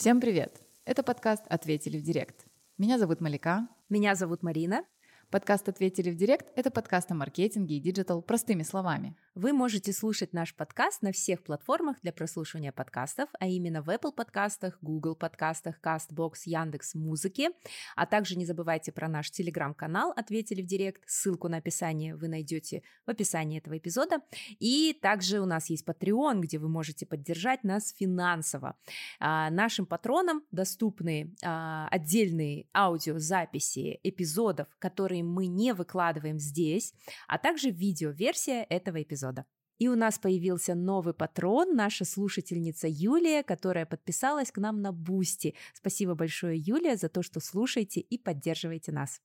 Всем привет! Это подкаст «Ответили в директ». Меня зовут Малика. Меня зовут Марина. Подкаст «Ответили в директ» — это подкаст о маркетинге и digital простыми словами. Вы можете слушать наш подкаст на всех платформах для прослушивания подкастов, а именно в Apple подкастах, Google подкастах, CastBox, Яндекс Музыки. А также не забывайте про наш телеграм-канал «Ответили в директ». Ссылку на описание вы найдете в описании этого эпизода. И также у нас есть Patreon, где вы можете поддержать нас финансово. А, нашим патронам доступны а, отдельные аудиозаписи эпизодов, которые мы не выкладываем здесь, а также видеоверсия этого эпизода эпизода. И у нас появился новый патрон, наша слушательница Юлия, которая подписалась к нам на Boosty. Спасибо большое, Юлия, за то, что слушаете и поддерживаете нас.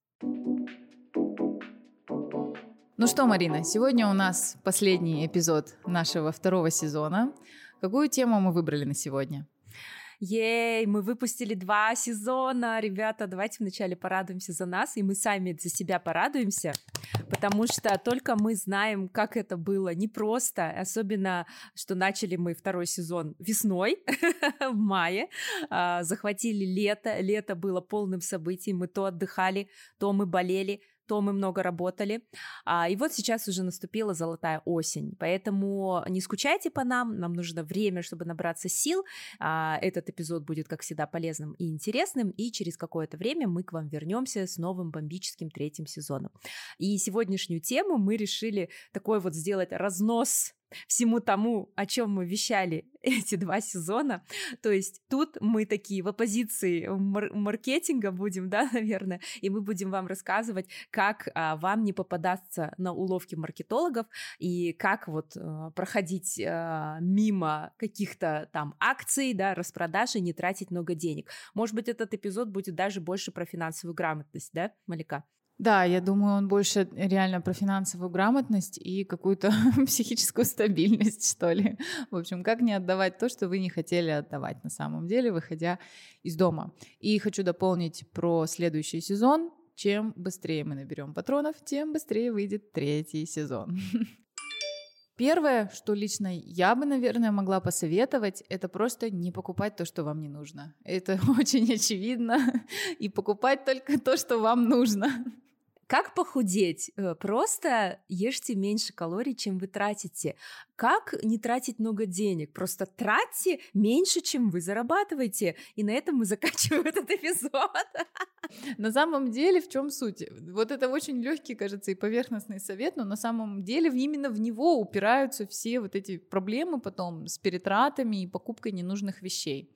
Ну что, Марина, сегодня у нас последний эпизод нашего второго сезона. Какую тему мы выбрали на сегодня? Ей, мы выпустили два сезона, ребята, давайте вначале порадуемся за нас, и мы сами за себя порадуемся, потому что только мы знаем, как это было непросто, особенно, что начали мы второй сезон весной, в мае, а, захватили лето, лето было полным событием, мы то отдыхали, то мы болели, то мы много работали. А, и вот сейчас уже наступила золотая осень, поэтому не скучайте по нам, нам нужно время, чтобы набраться сил. А, этот эпизод будет, как всегда, полезным и интересным, и через какое-то время мы к вам вернемся с новым бомбическим третьим сезоном. И сегодняшнюю тему мы решили такой вот сделать разнос всему тому, о чем мы вещали эти два сезона. То есть тут мы такие в оппозиции мар- маркетинга будем, да, наверное, и мы будем вам рассказывать, как а, вам не попадаться на уловки маркетологов и как вот а, проходить а, мимо каких-то там акций, да, распродаж и не тратить много денег. Может быть, этот эпизод будет даже больше про финансовую грамотность, да, Малика? Да, я думаю, он больше реально про финансовую грамотность и какую-то психическую стабильность, что ли. В общем, как не отдавать то, что вы не хотели отдавать на самом деле, выходя из дома. И хочу дополнить про следующий сезон. Чем быстрее мы наберем патронов, тем быстрее выйдет третий сезон. Первое, что лично я бы, наверное, могла посоветовать, это просто не покупать то, что вам не нужно. Это очень очевидно. И покупать только то, что вам нужно. Как похудеть? Э, просто ешьте меньше калорий, чем вы тратите. Как не тратить много денег? Просто тратьте меньше, чем вы зарабатываете. И на этом мы заканчиваем этот эпизод. На самом деле, в чем суть? Вот это очень легкий, кажется, и поверхностный совет, но на самом деле именно в него упираются все вот эти проблемы потом с перетратами и покупкой ненужных вещей.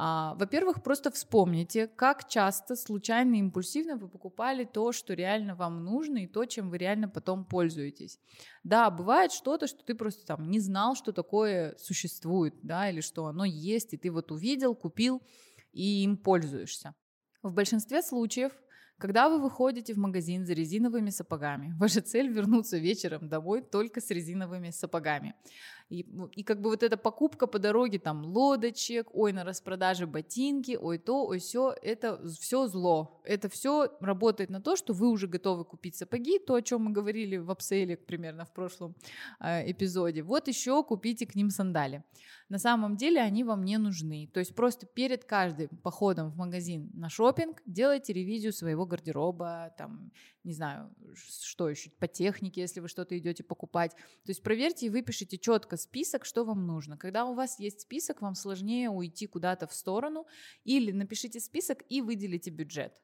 А, во-первых, просто вспомните, как часто случайно и импульсивно вы покупали то, что реально вам нужно, и то, чем вы реально потом пользуетесь. Да, бывает что-то, что ты просто там не знал, что такое существует, да, или что оно есть, и ты вот увидел, купил и им пользуешься. В большинстве случаев когда вы выходите в магазин за резиновыми сапогами, ваша цель вернуться вечером домой только с резиновыми сапогами. И, и как бы вот эта покупка по дороге, там, лодочек, ой, на распродаже ботинки, ой, то, ой, все, это все зло. Это все работает на то, что вы уже готовы купить сапоги, то, о чем мы говорили в апсейле примерно в прошлом э, эпизоде. Вот еще купите к ним сандали. На самом деле они вам не нужны. То есть просто перед каждым походом в магазин на шопинг делайте ревизию своего гардероба, там, не знаю, что еще, по технике, если вы что-то идете покупать. То есть проверьте и выпишите четко список, что вам нужно. Когда у вас есть список, вам сложнее уйти куда-то в сторону, или напишите список и выделите бюджет.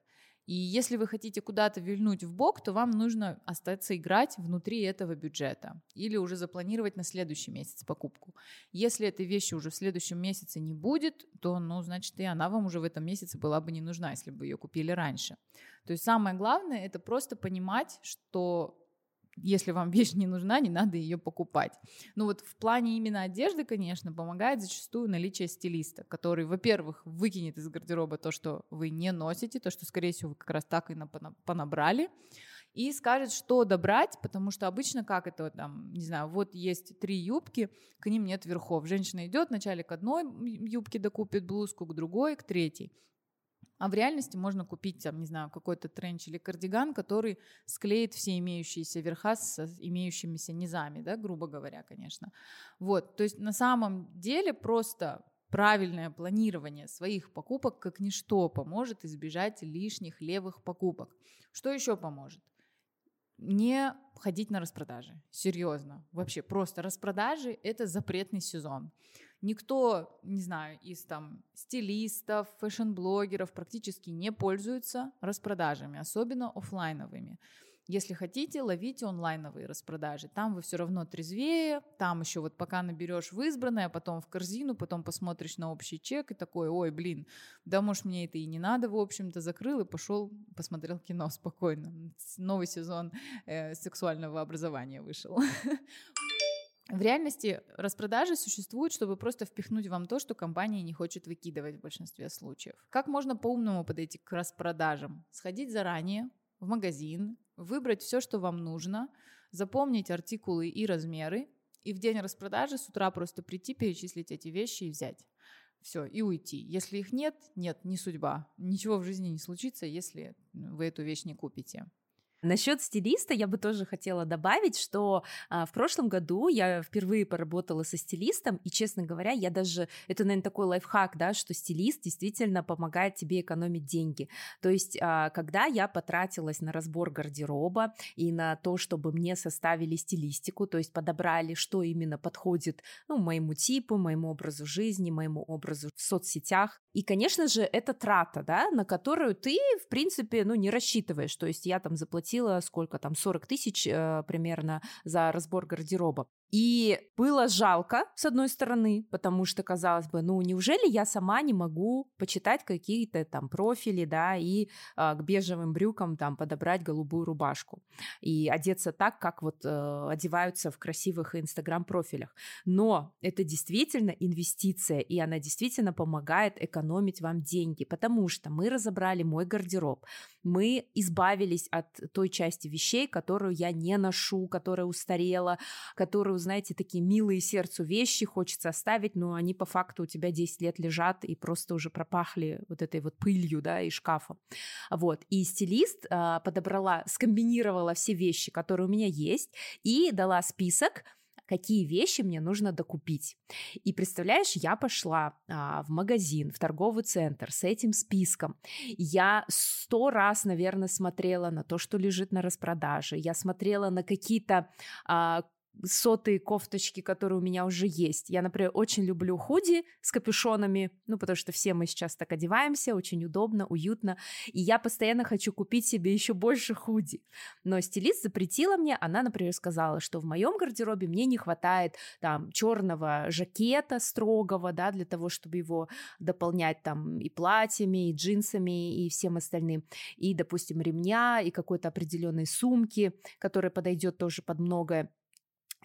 И если вы хотите куда-то вильнуть в бок, то вам нужно остаться играть внутри этого бюджета или уже запланировать на следующий месяц покупку. Если этой вещи уже в следующем месяце не будет, то, ну, значит, и она вам уже в этом месяце была бы не нужна, если бы ее купили раньше. То есть самое главное это просто понимать, что если вам вещь не нужна, не надо ее покупать. Ну вот в плане именно одежды, конечно, помогает зачастую наличие стилиста, который, во-первых, выкинет из гардероба то, что вы не носите, то, что, скорее всего, вы как раз так и понабрали, и скажет, что добрать, потому что обычно как это там, не знаю, вот есть три юбки, к ним нет верхов. Женщина идет вначале к одной юбке докупит блузку, к другой, к третьей. А в реальности можно купить, там, не знаю, какой-то тренч или кардиган, который склеит все имеющиеся верха с имеющимися низами, да, грубо говоря, конечно. Вот, то есть на самом деле просто Правильное планирование своих покупок как ничто поможет избежать лишних левых покупок. Что еще поможет? Не ходить на распродажи. Серьезно. Вообще просто распродажи – это запретный сезон. Никто, не знаю, из там стилистов, fashion-блогеров практически не пользуется распродажами, особенно офлайновыми. Если хотите, ловите онлайновые распродажи. Там вы все равно трезвее, там еще вот пока наберешь в избранное, потом в корзину, потом посмотришь на общий чек и такой, ой, блин, да может мне это и не надо, в общем-то, закрыл и пошел, посмотрел кино спокойно. Новый сезон э, сексуального образования вышел. В реальности распродажи существуют, чтобы просто впихнуть вам то, что компания не хочет выкидывать в большинстве случаев. Как можно по-умному подойти к распродажам? Сходить заранее в магазин, выбрать все, что вам нужно, запомнить артикулы и размеры, и в день распродажи с утра просто прийти, перечислить эти вещи и взять. Все, и уйти. Если их нет, нет, не судьба. Ничего в жизни не случится, если вы эту вещь не купите. Насчет стилиста я бы тоже хотела добавить, что а, в прошлом году я впервые поработала со стилистом, и, честно говоря, я даже, это, наверное, такой лайфхак, да, что стилист действительно помогает тебе экономить деньги. То есть, а, когда я потратилась на разбор гардероба и на то, чтобы мне составили стилистику, то есть подобрали, что именно подходит, ну, моему типу, моему образу жизни, моему образу в соцсетях, и, конечно же, это трата, да, на которую ты, в принципе, ну, не рассчитываешь, то есть я там заплатила сколько там, 40 тысяч э, примерно за разбор гардероба. И было жалко, с одной стороны, потому что, казалось бы, ну, неужели я сама не могу почитать какие-то там профили, да, и э, к бежевым брюкам там подобрать голубую рубашку и одеться так, как вот э, одеваются в красивых инстаграм-профилях. Но это действительно инвестиция, и она действительно помогает экономить вам деньги, потому что мы разобрали мой гардероб, мы избавились от той части вещей, которую я не ношу, которая устарела, которую знаете, такие милые сердцу вещи хочется оставить, но они по факту у тебя 10 лет лежат и просто уже пропахли вот этой вот пылью, да, и шкафа. Вот. И стилист а, подобрала, скомбинировала все вещи, которые у меня есть, и дала список, какие вещи мне нужно докупить. И представляешь, я пошла а, в магазин, в торговый центр с этим списком. Я сто раз, наверное, смотрела на то, что лежит на распродаже. Я смотрела на какие-то а, сотые кофточки, которые у меня уже есть. Я, например, очень люблю худи с капюшонами, ну, потому что все мы сейчас так одеваемся, очень удобно, уютно, и я постоянно хочу купить себе еще больше худи. Но стилист запретила мне, она, например, сказала, что в моем гардеробе мне не хватает там черного жакета строгого, да, для того, чтобы его дополнять там и платьями, и джинсами, и всем остальным, и, допустим, ремня, и какой-то определенной сумки, которая подойдет тоже под многое.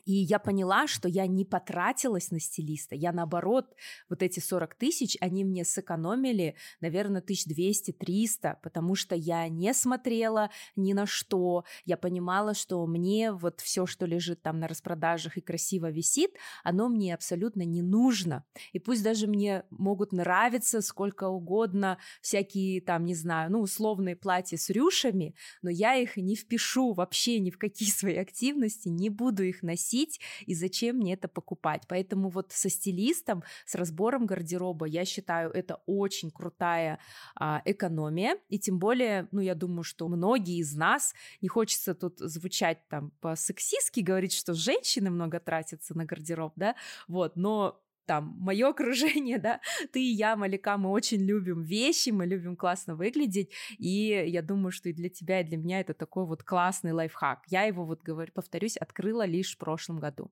И я поняла, что я не потратилась на стилиста. Я наоборот, вот эти 40 тысяч, они мне сэкономили, наверное, 1200-300, потому что я не смотрела ни на что. Я понимала, что мне вот все, что лежит там на распродажах и красиво висит, оно мне абсолютно не нужно. И пусть даже мне могут нравиться сколько угодно всякие там, не знаю, ну, условные платья с рюшами, но я их не впишу вообще ни в какие свои активности, не буду их носить носить и зачем мне это покупать. Поэтому вот со стилистом, с разбором гардероба, я считаю, это очень крутая а, экономия. И тем более, ну, я думаю, что многие из нас, не хочется тут звучать там по-сексистски, говорить, что женщины много тратятся на гардероб, да, вот, но там, мое окружение, да, ты и я, Малика, мы очень любим вещи, мы любим классно выглядеть, и я думаю, что и для тебя, и для меня это такой вот классный лайфхак. Я его, вот говорю, повторюсь, открыла лишь в прошлом году.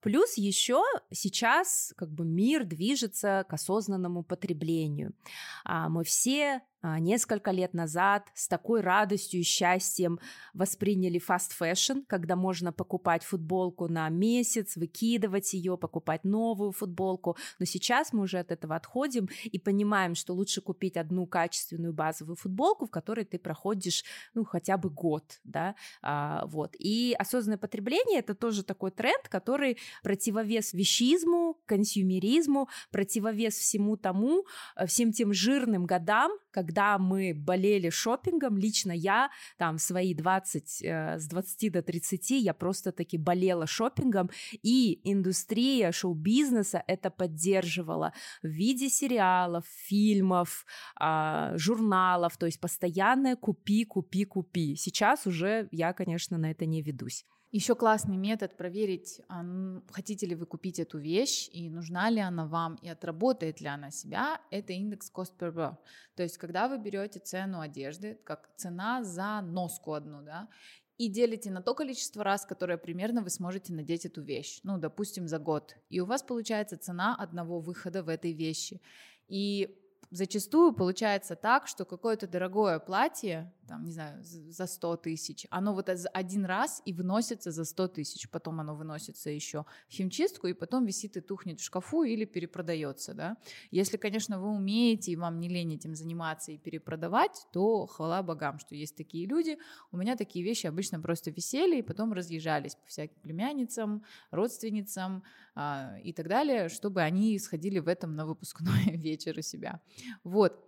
Плюс еще сейчас как бы мир движется к осознанному потреблению. А мы все несколько лет назад с такой радостью и счастьем восприняли fast fashion, когда можно покупать футболку на месяц, выкидывать ее, покупать новую футболку. Но сейчас мы уже от этого отходим и понимаем, что лучше купить одну качественную базовую футболку, в которой ты проходишь ну, хотя бы год. Да? А, вот. И осознанное потребление — это тоже такой тренд, который противовес вещизму, консюмеризму, противовес всему тому, э, всем тем жирным годам, когда когда мы болели шопингом, лично я, там, свои 20, э, с 20 до 30, я просто таки болела шопингом, и индустрия шоу-бизнеса это поддерживала в виде сериалов, фильмов, э, журналов, то есть постоянное купи, купи, купи. Сейчас уже я, конечно, на это не ведусь. Еще классный метод проверить, хотите ли вы купить эту вещь и нужна ли она вам и отработает ли она себя, это индекс cost per wear. То есть, когда вы берете цену одежды, как цена за носку одну, да, и делите на то количество раз, которое примерно вы сможете надеть эту вещь, ну, допустим, за год, и у вас получается цена одного выхода в этой вещи. И зачастую получается так, что какое-то дорогое платье там, не знаю, за 100 тысяч, оно вот один раз и выносится за 100 тысяч, потом оно выносится еще в химчистку, и потом висит и тухнет в шкафу или перепродается, да. Если, конечно, вы умеете и вам не лень этим заниматься и перепродавать, то хвала богам, что есть такие люди. У меня такие вещи обычно просто висели и потом разъезжались по всяким племянницам, родственницам а, и так далее, чтобы они сходили в этом на выпускной вечер у себя. Вот.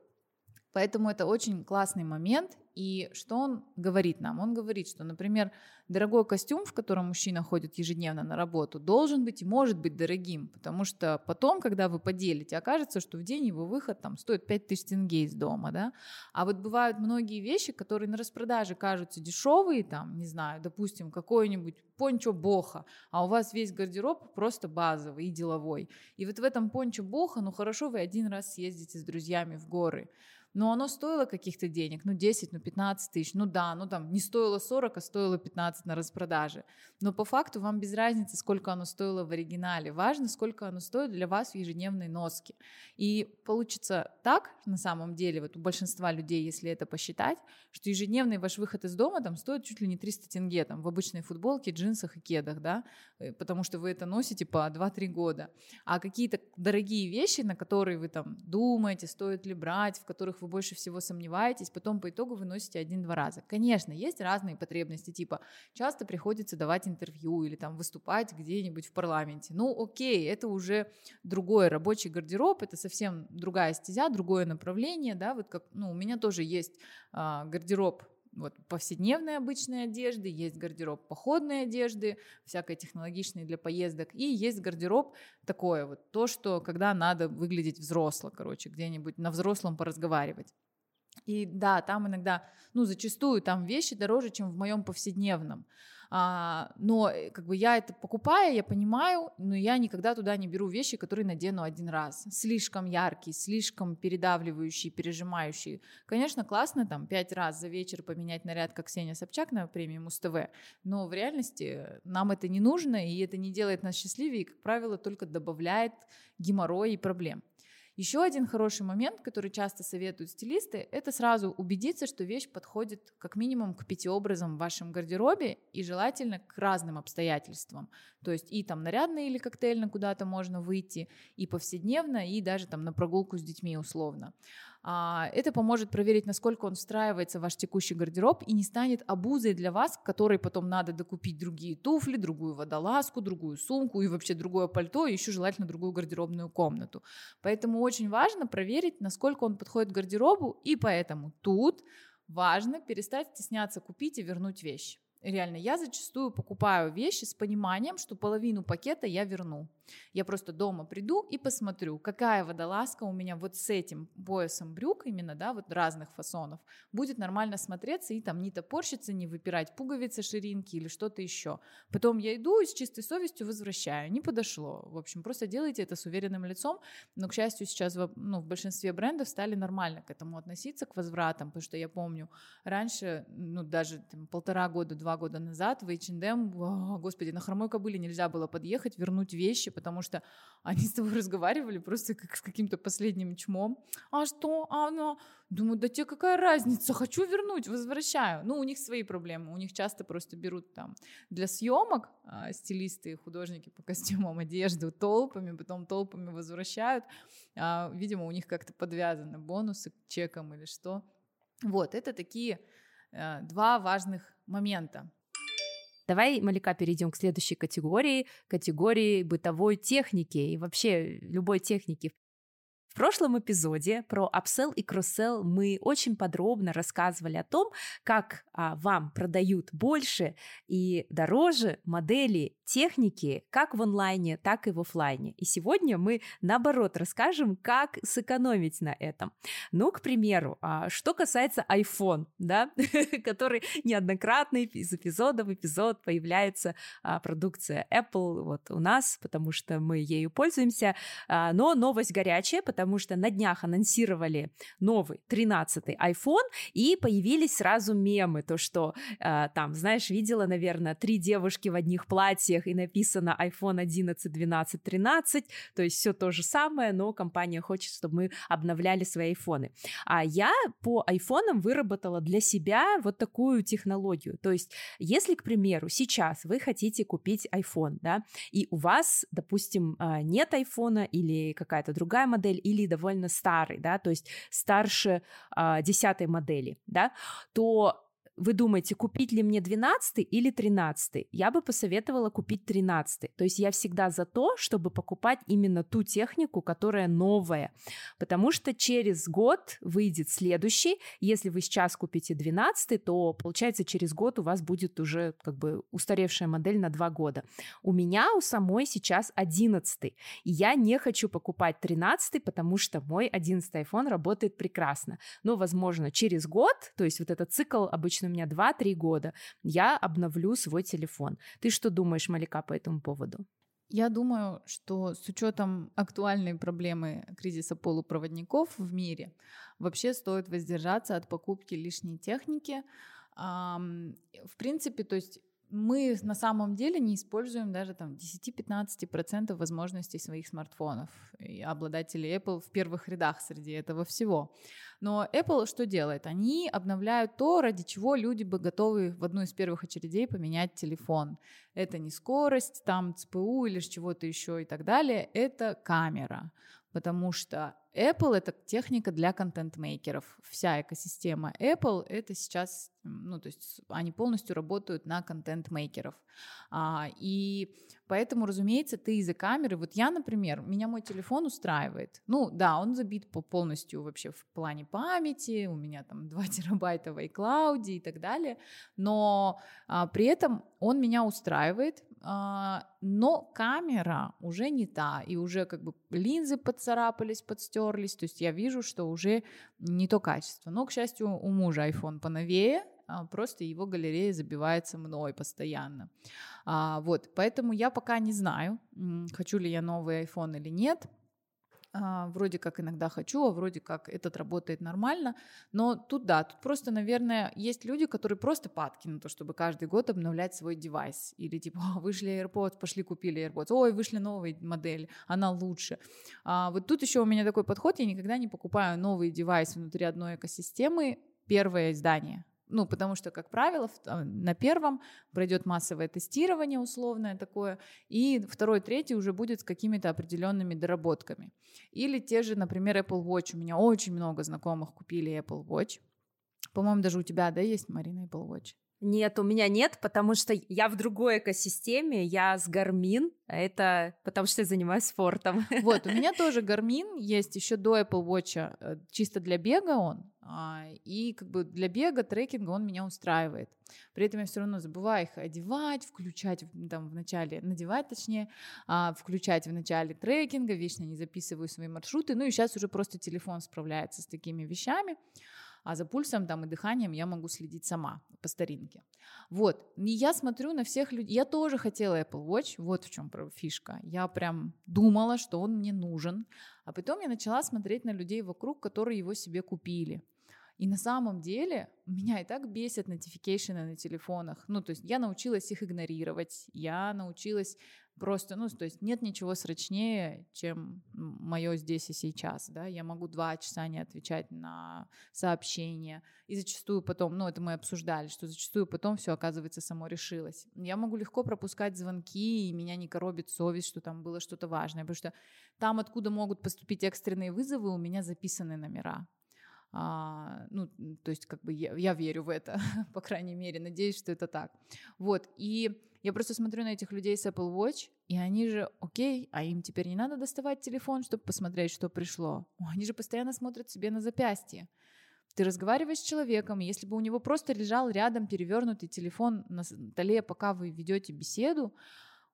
Поэтому это очень классный момент, и что он говорит нам? Он говорит, что, например, дорогой костюм, в котором мужчина ходит ежедневно на работу, должен быть и может быть дорогим, потому что потом, когда вы поделите, окажется, что в день его выход там стоит 5000 тенге из дома, да? А вот бывают многие вещи, которые на распродаже кажутся дешевые, там, не знаю, допустим, какой-нибудь пончо боха, а у вас весь гардероб просто базовый и деловой. И вот в этом пончо боха, ну хорошо, вы один раз съездите с друзьями в горы, но оно стоило каких-то денег, ну 10, ну 15 тысяч, ну да, ну там не стоило 40, а стоило 15 на распродаже. Но по факту вам без разницы, сколько оно стоило в оригинале. Важно, сколько оно стоит для вас в ежедневной носке. И получится так, на самом деле, вот у большинства людей, если это посчитать, что ежедневный ваш выход из дома там стоит чуть ли не 300 тенге, там в обычной футболке, джинсах и кедах, да, э, потому что вы это носите по 2-3 года. А какие-то дорогие вещи, на которые вы там думаете, стоит ли брать, в которых вы больше всего сомневаетесь, потом по итогу вы носите один-два раза. Конечно, есть разные потребности, типа часто приходится давать интервью или там выступать где-нибудь в парламенте. Ну, окей, это уже другой рабочий гардероб, это совсем другая стезя, другое направление, да, вот как, ну, у меня тоже есть а, гардероб вот повседневной обычной одежды, есть гардероб походной одежды, всякой технологичной для поездок, и есть гардероб такое вот, то, что когда надо выглядеть взросло, короче, где-нибудь на взрослом поразговаривать. И да, там иногда, ну, зачастую там вещи дороже, чем в моем повседневном. А, но э, как бы я это покупаю, я понимаю, но я никогда туда не беру вещи, которые надену один раз. Слишком яркие, слишком передавливающие, пережимающие. Конечно, классно там пять раз за вечер поменять наряд, как Ксения Собчак на премии Муз-ТВ, но в реальности нам это не нужно, и это не делает нас счастливее, и, как правило, только добавляет геморрой и проблем. Еще один хороший момент, который часто советуют стилисты, это сразу убедиться, что вещь подходит как минимум к пяти образам в вашем гардеробе и желательно к разным обстоятельствам. То есть и там нарядно или коктейльно куда-то можно выйти, и повседневно, и даже там на прогулку с детьми условно. А, это поможет проверить, насколько он встраивается в ваш текущий гардероб и не станет обузой для вас, которой потом надо докупить другие туфли, другую водолазку, другую сумку и вообще другое пальто, и еще желательно другую гардеробную комнату. Поэтому очень важно проверить, насколько он подходит к гардеробу, и поэтому тут важно перестать стесняться купить и вернуть вещь. Реально, я зачастую покупаю вещи с пониманием, что половину пакета я верну. Я просто дома приду и посмотрю, какая водолазка у меня вот с этим поясом брюк именно, да, вот разных фасонов, будет нормально смотреться и там не топорщиться, не выпирать пуговицы, ширинки или что-то еще. Потом я иду и с чистой совестью возвращаю. Не подошло. В общем, просто делайте это с уверенным лицом. Но, к счастью, сейчас ну, в большинстве брендов стали нормально к этому относиться, к возвратам, потому что я помню, раньше, ну, даже там, полтора года, два года назад в H&M, господи, на хромой кобыле нельзя было подъехать, вернуть вещи, потому что они с тобой разговаривали просто как с каким-то последним чмом. А что? А ну? Думаю, да тебе какая разница? Хочу вернуть, возвращаю. Ну, у них свои проблемы. У них часто просто берут там для съемок а, стилисты и художники по костюмам одежду толпами, потом толпами возвращают. А, видимо, у них как-то подвязаны бонусы к чекам или что. Вот, это такие а, два важных момента. Давай, Малика, перейдем к следующей категории, категории бытовой техники и вообще любой техники. В прошлом эпизоде про upsell и кросс мы очень подробно рассказывали о том, как а, вам продают больше и дороже модели техники как в онлайне, так и в офлайне. И сегодня мы, наоборот, расскажем, как сэкономить на этом. Ну, к примеру, а, что касается iPhone, да, который неоднократно из эпизода в эпизод появляется а, продукция Apple вот у нас, потому что мы ею пользуемся, а, но новость горячая, потому что на днях анонсировали новый 13-й iPhone, и появились сразу мемы, то, что там, знаешь, видела, наверное, три девушки в одних платьях, и написано iPhone 11, 12, 13, то есть все то же самое, но компания хочет, чтобы мы обновляли свои айфоны. А я по айфонам выработала для себя вот такую технологию. То есть, если, к примеру, сейчас вы хотите купить iPhone, да, и у вас, допустим, а, нет айфона или какая-то другая модель, или довольно старый, да, то есть старше а, десятой модели, да, то вы думаете, купить ли мне 12 или 13? Я бы посоветовала купить 13. То есть я всегда за то, чтобы покупать именно ту технику, которая новая. Потому что через год выйдет следующий. Если вы сейчас купите 12, то получается через год у вас будет уже как бы устаревшая модель на 2 года. У меня у самой сейчас 11. И я не хочу покупать 13, потому что мой 11 iPhone работает прекрасно. Но, возможно, через год, то есть вот этот цикл обычно меня 2-3 года, я обновлю свой телефон. Ты что думаешь, Малика, по этому поводу? Я думаю, что с учетом актуальной проблемы кризиса полупроводников в мире, вообще стоит воздержаться от покупки лишней техники. В принципе, то есть мы на самом деле не используем даже там 10-15% возможностей своих смартфонов. И обладатели Apple в первых рядах среди этого всего. Но Apple что делает? Они обновляют то, ради чего люди бы готовы в одну из первых очередей поменять телефон. Это не скорость, там ЦПУ или чего-то еще и так далее, это камера потому что Apple — это техника для контент-мейкеров. Вся экосистема Apple — это сейчас, ну, то есть они полностью работают на контент-мейкеров. А, и поэтому, разумеется, ты из-за камеры... Вот я, например, меня мой телефон устраивает. Ну, да, он забит по полностью вообще в плане памяти, у меня там 2 терабайта в iCloud и так далее, но а, при этом он меня устраивает, а, но камера уже не та, и уже как бы линзы поцарапались, подстерлись, то есть я вижу, что уже не то качество. Но, к счастью, у мужа iPhone поновее, а, просто его галерея забивается мной постоянно. А, вот, поэтому я пока не знаю, хочу ли я новый iPhone или нет. А, вроде как иногда хочу, а вроде как этот работает нормально. Но тут да, тут просто, наверное, есть люди, которые просто падки на то, чтобы каждый год обновлять свой девайс. Или типа, вышли AirPods, пошли купили AirPods, ой, вышли новые модели, она лучше. А, вот тут еще у меня такой подход, я никогда не покупаю новый девайс внутри одной экосистемы, первое издание. Ну, потому что, как правило, а, на первом пройдет массовое тестирование условное такое, и второй, третий уже будет с какими-то определенными доработками. Или те же, например, Apple Watch. У меня очень много знакомых купили Apple Watch. По-моему, даже у тебя, да, есть, Марина, Apple Watch? Нет, у меня нет, потому что я в другой экосистеме, я с а это потому что я занимаюсь спортом. Вот, у меня тоже Garmin есть еще до Apple Watch, э, чисто для бега он, а, и как бы для бега, трекинга он меня устраивает. При этом я все равно забываю их одевать, включать там в начале, надевать точнее, а, включать в начале трекинга, вечно не записываю свои маршруты, ну и сейчас уже просто телефон справляется с такими вещами а за пульсом там и дыханием я могу следить сама по старинке. Вот, и я смотрю на всех людей, я тоже хотела Apple Watch, вот в чем фишка, я прям думала, что он мне нужен, а потом я начала смотреть на людей вокруг, которые его себе купили. И на самом деле меня и так бесят нотификейшены на телефонах. Ну, то есть я научилась их игнорировать, я научилась просто, ну, то есть нет ничего срочнее, чем мое здесь и сейчас, да, я могу два часа не отвечать на сообщения, и зачастую потом, ну, это мы обсуждали, что зачастую потом все оказывается само решилось. Я могу легко пропускать звонки, и меня не коробит совесть, что там было что-то важное, потому что там, откуда могут поступить экстренные вызовы, у меня записаны номера, А, ну, то есть, как бы я, я верю в это, по крайней мере, надеюсь, что это так. Вот, и я просто смотрю на этих людей с Apple Watch, и они же, окей, а им теперь не надо доставать телефон, чтобы посмотреть, что пришло. Они же постоянно смотрят себе на запястье. Ты разговариваешь с человеком, и если бы у него просто лежал рядом перевернутый телефон на столе, пока вы ведете беседу,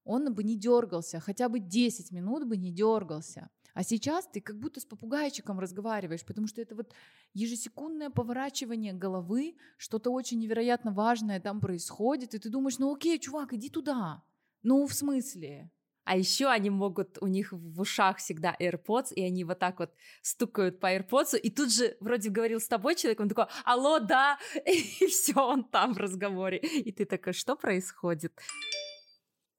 он бы не дергался, хотя бы 10 минут бы не дергался. А сейчас ты как будто с попугайчиком разговариваешь, потому что это вот ежесекундное поворачивание головы, что-то очень невероятно важное там происходит, и ты думаешь, ну окей, чувак, иди туда. Ну, в смысле? А еще они могут, у них в ушах всегда AirPods, и они вот так вот стукают по AirPods, и тут же вроде говорил с тобой человек, он такой, алло, да, и все, он там в разговоре. И ты такой, что происходит?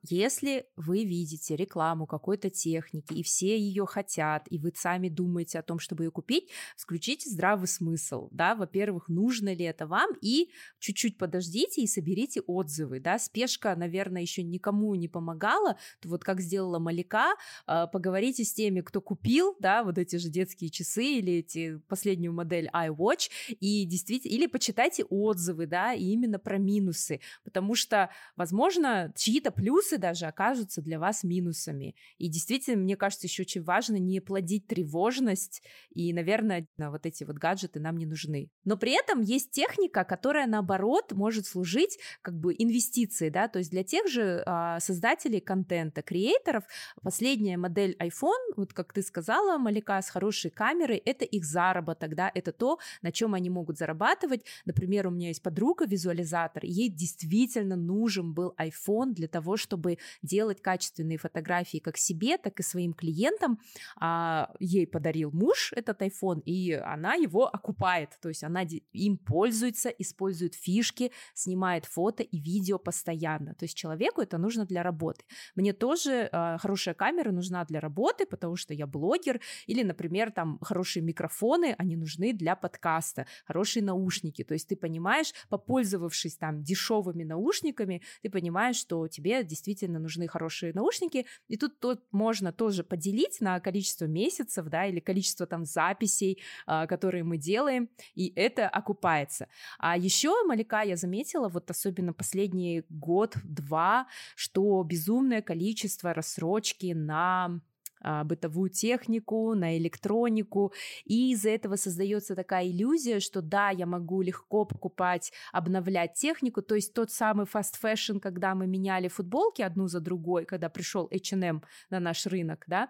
Если вы видите рекламу какой-то техники, и все ее хотят, и вы сами думаете о том, чтобы ее купить, включите здравый смысл, да, во-первых, нужно ли это вам, и чуть-чуть подождите и соберите отзывы, да, спешка, наверное, еще никому не помогала, вот как сделала Малика, а, поговорите с теми, кто купил, да, вот эти же детские часы или эти последнюю модель iWatch, и действительно, или почитайте отзывы, да, и именно про минусы, потому что, возможно, чьи-то плюсы даже окажутся для вас минусами. И действительно, мне кажется, еще очень важно не плодить тревожность, и, наверное, вот эти вот гаджеты нам не нужны. Но при этом есть техника, которая, наоборот, может служить как бы инвестицией, да, то есть для тех же а, создателей контента, креаторов, последняя модель iPhone, вот как ты сказала, Малика, с хорошей камерой, это их заработок, да, это то, на чем они могут зарабатывать. Например, у меня есть подруга, визуализатор, ей действительно нужен был iPhone для того, чтобы чтобы делать качественные фотографии как себе, так и своим клиентам. А, ей подарил муж этот iPhone, и она его окупает, то есть она им пользуется, использует фишки, снимает фото и видео постоянно. То есть человеку это нужно для работы. Мне тоже а, хорошая камера нужна для работы, потому что я блогер, или, например, там хорошие микрофоны, они нужны для подкаста, хорошие наушники. То есть ты понимаешь, попользовавшись там дешевыми наушниками, ты понимаешь, что тебе действительно действительно нужны хорошие наушники. И тут, тут можно тоже поделить на количество месяцев, да, или количество там записей, а, которые мы делаем, и это окупается. А еще Малика я заметила, вот особенно последний год-два, что безумное количество рассрочки на бытовую технику, на электронику, и из-за этого создается такая иллюзия, что да, я могу легко покупать, обновлять технику, то есть тот самый fast fashion, когда мы меняли футболки одну за другой, когда пришел H&M на наш рынок, да,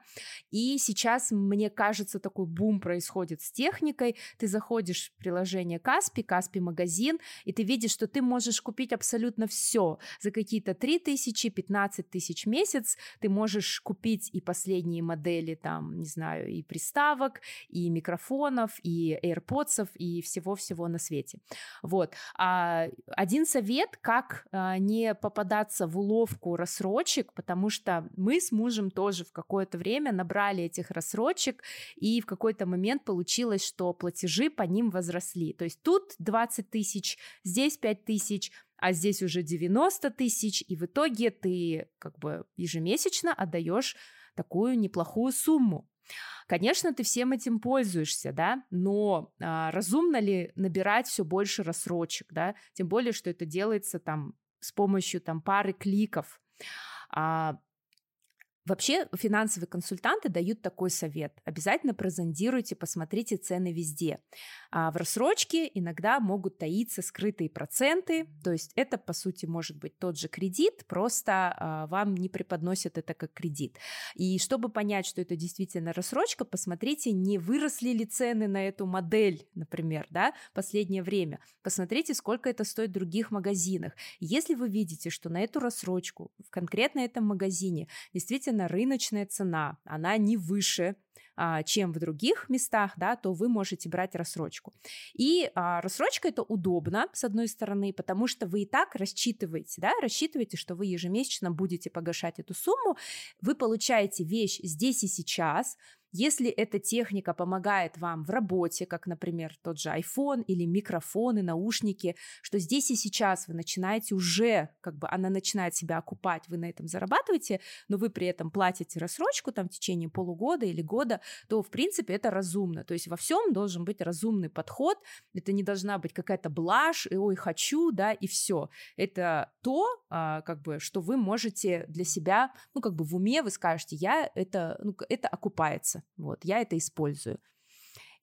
и сейчас, мне кажется, такой бум происходит с техникой, ты заходишь в приложение Каспи, Каспи магазин, и ты видишь, что ты можешь купить абсолютно все за какие-то 3 тысячи, 15 тысяч месяц, ты можешь купить и последние последние модели там, не знаю, и приставок, и микрофонов, и AirPods, и всего-всего на свете. Вот. А один совет, как а, не попадаться в уловку рассрочек, потому что мы с мужем тоже в какое-то время набрали этих рассрочек, и в какой-то момент получилось, что платежи по ним возросли. То есть тут 20 тысяч, здесь 5 тысяч, а здесь уже 90 тысяч, и в итоге ты как бы ежемесячно отдаешь такую неплохую сумму. Конечно, ты всем этим пользуешься, да, но а, разумно ли набирать все больше рассрочек, да, тем более, что это делается там с помощью там пары кликов. А, Вообще финансовые консультанты дают такой совет. Обязательно прозондируйте, посмотрите цены везде. А в рассрочке иногда могут таиться скрытые проценты, то есть это, по сути, может быть тот же кредит, просто а, вам не преподносят это как кредит. И чтобы понять, что это действительно рассрочка, посмотрите, не выросли ли цены на эту модель, например, да, последнее время. Посмотрите, сколько это стоит в других магазинах. Если вы видите, что на эту рассрочку в конкретно этом магазине действительно рыночная цена, она не выше а, чем в других местах, да, то вы можете брать рассрочку. И а, рассрочка это удобно, с одной стороны, потому что вы и так рассчитываете, да, рассчитываете, что вы ежемесячно будете погашать эту сумму, вы получаете вещь здесь и сейчас, Если эта техника помогает вам в работе, как, например, тот же iPhone или микрофоны, наушники, что здесь и сейчас вы начинаете уже, как бы она начинает себя окупать, вы на этом зарабатываете, но вы при этом платите рассрочку там в течение полугода или года, то, в принципе, это разумно. То есть во всем должен быть разумный подход, это не должна быть какая-то блажь, и ой, хочу, да, и все. Это то, а, как бы, что вы можете для себя, ну, как бы в уме вы скажете, я это, ну, это окупается, вот, я это использую.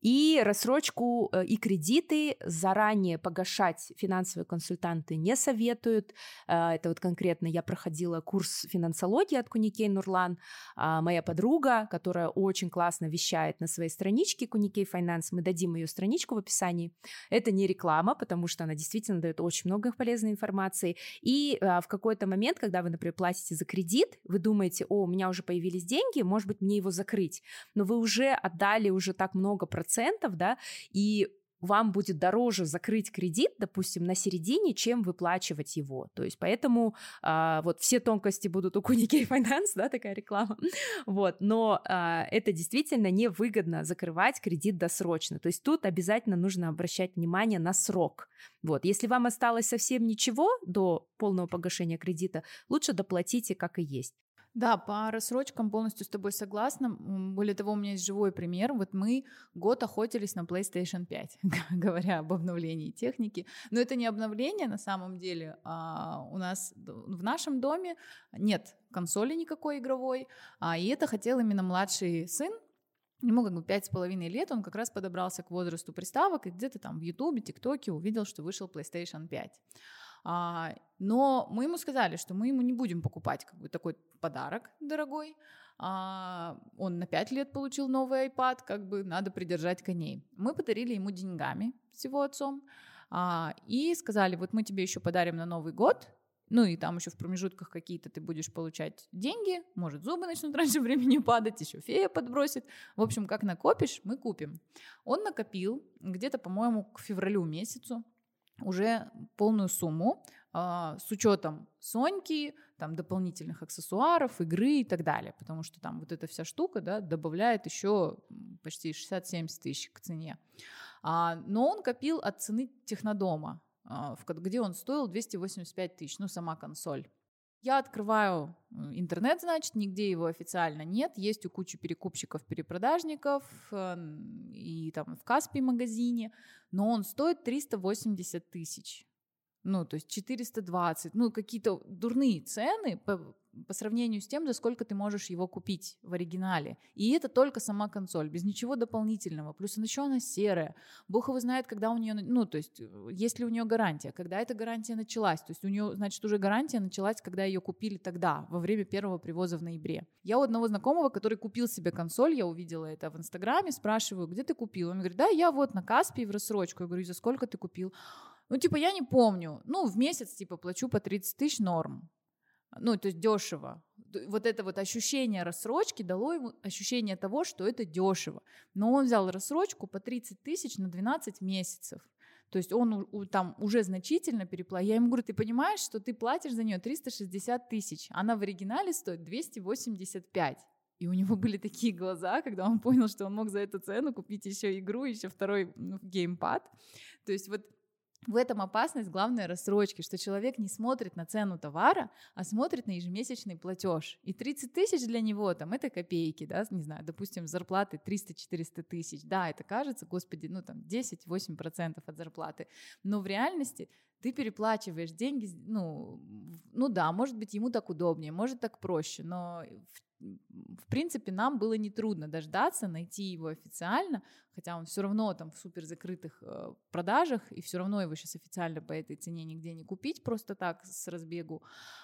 И рассрочку э, и кредиты заранее погашать финансовые консультанты не советуют. Э, это вот конкретно я проходила курс финансологии от Куникей Нурлан. А, моя подруга, которая очень классно вещает на своей страничке Куникей Finance, мы дадим ее страничку в описании. Это не реклама, потому что она действительно дает очень много полезной информации. И а, в какой-то момент, когда вы, например, платите за кредит, вы думаете, о, у меня уже появились деньги, может быть, мне его закрыть. Но вы уже отдали уже так много процентов процентов, да, и вам будет дороже закрыть кредит, допустим, на середине, чем выплачивать его. То есть поэтому а, вот все тонкости будут у Куникей Finance, да, такая реклама. Вот, но а, это действительно невыгодно закрывать кредит досрочно. То есть тут обязательно нужно обращать внимание на срок. Вот, если вам осталось совсем ничего до полного погашения кредита, лучше доплатите как и есть. Да, по рассрочкам полностью с тобой согласна. Более того, у меня есть живой пример. Вот мы год охотились на PlayStation 5, говоря об обновлении техники. Но это не обновление на самом деле. А у нас в нашем доме нет консоли никакой игровой, а, и это хотел именно младший сын, Ему как бы пять с половиной лет, он как раз подобрался к возрасту приставок и где-то там в Ютубе, ТикТоке увидел, что вышел PlayStation 5. А, но мы ему сказали, что мы ему не будем покупать как бы такой подарок дорогой. А, он на 5 лет получил новый iPad, как бы надо придержать коней. Мы подарили ему деньгами с его отцом а, и сказали, вот мы тебе еще подарим на Новый год, ну и там еще в промежутках какие-то ты будешь получать деньги, может зубы начнут раньше времени падать, еще фея подбросит. В общем, как накопишь, мы купим. Он накопил где-то, по-моему, к февралю месяцу уже полную сумму а, с учетом Соньки, там дополнительных аксессуаров, игры и так далее, потому что там вот эта вся штука да, добавляет еще почти 60-70 тысяч к цене. А, но он копил от цены технодома, а, где он стоил 285 тысяч, ну сама консоль. Я открываю интернет, значит, нигде его официально нет. Есть у кучи перекупщиков, перепродажников эм, и там в Каспи магазине, но он стоит 380 тысяч. Ну, то есть 420, ну, какие-то дурные цены по сравнению с тем, за сколько ты можешь его купить в оригинале. И это только сама консоль, без ничего дополнительного. Плюс еще она серая. Бог его знает, когда у нее, ну, то есть, э, есть ли у нее гарантия, когда эта гарантия началась. То есть у нее, значит, уже гарантия началась, когда ее купили тогда, во время первого привоза в ноябре. Я у одного знакомого, который купил себе консоль, я увидела это в Инстаграме, спрашиваю, где ты купил? Он говорит, да, я вот на Каспи в рассрочку. Я говорю, за сколько ты купил? Ну, типа, я не помню. Ну, в месяц, типа, плачу по 30 тысяч норм ну, то есть дешево. Вот это вот ощущение рассрочки дало ему ощущение того, что это дешево. Но он взял рассрочку по 30 тысяч на 12 месяцев. То есть он там уже значительно переплатил. Я ему говорю, ты понимаешь, что ты платишь за нее 360 тысяч, она в оригинале стоит 285. И у него были такие глаза, когда он понял, что он мог за эту цену купить еще игру, еще второй ну, геймпад. То есть вот в этом опасность главной рассрочки, что человек не смотрит на цену товара, а смотрит на ежемесячный платеж. И 30 тысяч для него там это копейки, да, не знаю, допустим, зарплаты 300-400 тысяч. Да, это кажется, господи, ну там 10-8% от зарплаты. Но в реальности ты переплачиваешь деньги, ну, ну да, может быть, ему так удобнее, может так проще, но в принципе, нам было нетрудно дождаться, найти его официально, хотя он все равно там в супер закрытых э, продажах, и все равно его сейчас официально по этой цене нигде не купить просто так с разбегу.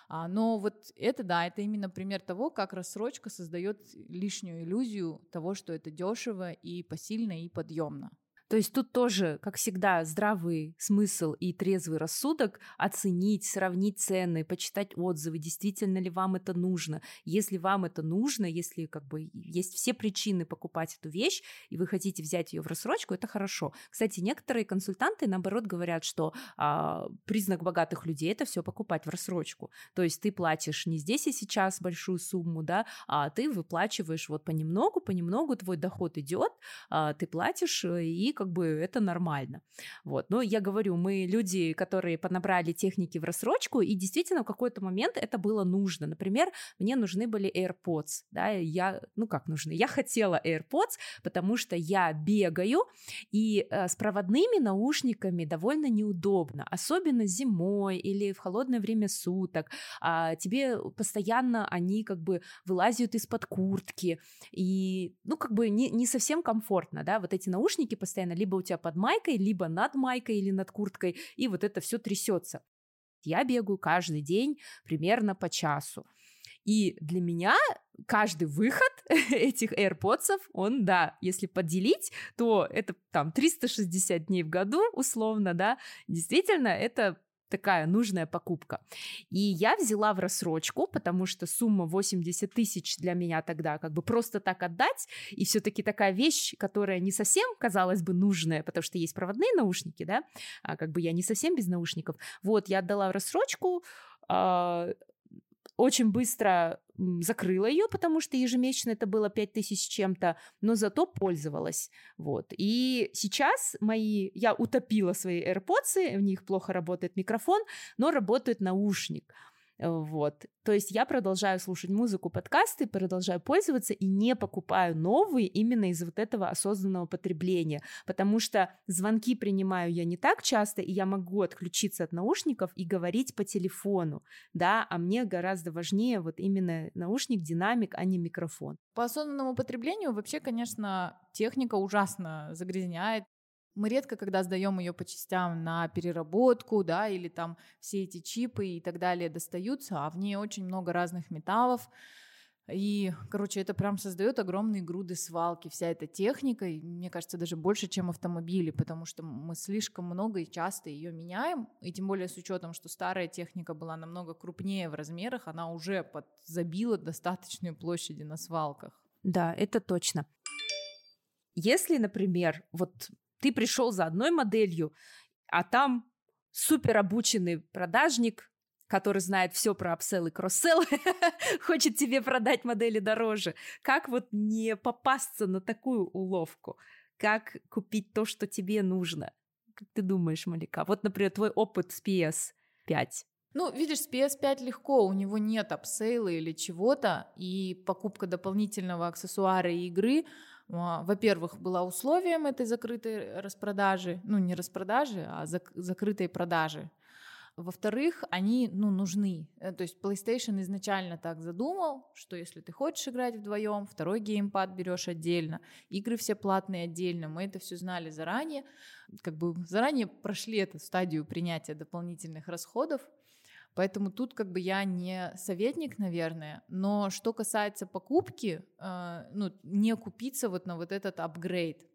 А, но вот это, да, это именно пример того, как рассрочка создает лишнюю иллюзию того, что это дешево и посильно и подъемно. То есть тут тоже, как всегда, здравый смысл и трезвый рассудок оценить, сравнить цены, почитать отзывы, действительно ли вам это нужно. Если вам это нужно, если как бы есть все причины покупать эту вещь, и вы хотите взять ее в рассрочку, это хорошо. Кстати, некоторые консультанты, наоборот, говорят, что а, признак богатых людей это все покупать в рассрочку. То есть ты платишь не здесь и сейчас большую сумму, да, а ты выплачиваешь вот понемногу, понемногу твой доход идет, а, ты платишь э, и как бы это нормально. Вот. Но я говорю, мы люди, которые понабрали техники в рассрочку, и действительно в какой-то момент это было нужно. Например, мне нужны были AirPods, да, я, ну как нужны, я хотела AirPods, потому что я бегаю, и э, с проводными наушниками довольно неудобно, особенно зимой или в холодное время суток. А, тебе постоянно они как бы вылазят из-под куртки, и, ну, как бы не, не совсем комфортно, да, вот эти наушники постоянно постоянно либо у тебя под майкой, либо над майкой или над курткой, и вот это все трясется. Я бегаю каждый день примерно по часу. И для меня каждый выход этих AirPods, он, да, если поделить, то это там 360 дней в году, условно, да, действительно, это такая нужная покупка. И я взяла в рассрочку, потому что сумма 80 тысяч для меня тогда как бы просто так отдать, и все-таки такая вещь, которая не совсем, казалось бы, нужная, потому что есть проводные наушники, да, а как бы я не совсем без наушников. Вот, я отдала в рассрочку, а, очень быстро закрыла ее, потому что ежемесячно это было 5000 чем-то, но зато пользовалась. Вот. И сейчас мои, я утопила свои AirPods, в них плохо работает микрофон, но работает наушник. Вот. То есть я продолжаю слушать музыку, подкасты, продолжаю пользоваться и не покупаю новые именно из вот этого осознанного потребления, потому что звонки принимаю я не так часто, и я могу отключиться от наушников и говорить по телефону, да, а мне гораздо важнее вот именно наушник, динамик, а не микрофон. По осознанному потреблению вообще, конечно, техника ужасно загрязняет мы редко, когда сдаем ее по частям на переработку, да, или там все эти чипы и так далее достаются, а в ней очень много разных металлов. И, короче, это прям создает огромные груды свалки, вся эта техника, и, мне кажется, даже больше, чем автомобили, потому что мы слишком много и часто ее меняем, и тем более с учетом, что старая техника была намного крупнее в размерах, она уже подзабила достаточные площади на свалках. Да, это точно. Если, например, вот ты пришел за одной моделью, а там супер обученный продажник, который знает все про upsell и cross-sell, хочет тебе продать модели дороже. Как вот не попасться на такую уловку? Как купить то, что тебе нужно? Как ты думаешь, Малика? Вот, например, твой опыт с PS5. Ну, видишь, с PS5 легко, у него нет апсейла или чего-то, и покупка дополнительного аксессуара и игры во-первых, была условием этой закрытой распродажи, ну не распродажи, а зак- закрытой продажи. Во-вторых, они ну, нужны. Э, то есть PlayStation изначально так задумал, что если ты хочешь играть вдвоем, второй геймпад берешь отдельно, игры все платные отдельно. Мы это все знали заранее, как бы заранее прошли эту стадию принятия дополнительных расходов. Поэтому тут как бы я не советник, наверное, но что касается покупки, э, ну, не купиться вот на вот этот апгрейд.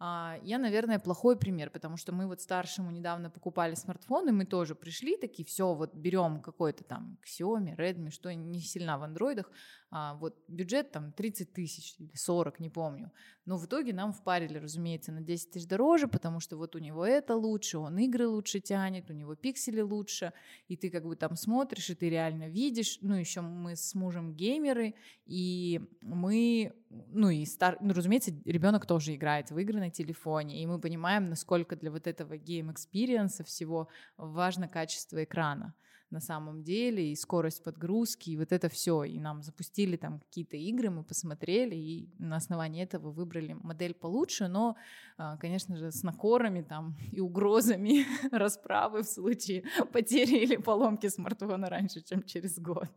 А, я, наверное, плохой пример, потому что мы вот старшему недавно покупали смартфон, и мы тоже пришли такие, все, вот берем какой-то там Xiaomi, Redmi, что не сильно в андроидах, а, вот бюджет там 30 тысяч или 40, не помню. Но в итоге нам впарили, разумеется, на 10 тысяч дороже, потому что вот у него это лучше, он игры лучше тянет, у него пиксели лучше, и ты как бы там смотришь, и ты реально видишь. Ну, еще мы с мужем геймеры, и мы, ну и, стар... ну, разумеется, ребенок тоже играет в игры на телефоне, и мы понимаем, насколько для вот этого game experience а всего важно качество экрана на самом деле, и скорость подгрузки, и вот это все. И нам запустили там какие-то игры, мы посмотрели, и на основании этого выбрали модель получше, но, а, конечно же, с наказами там и угрозами расправы в случае потери или поломки смартфона раньше, чем через год.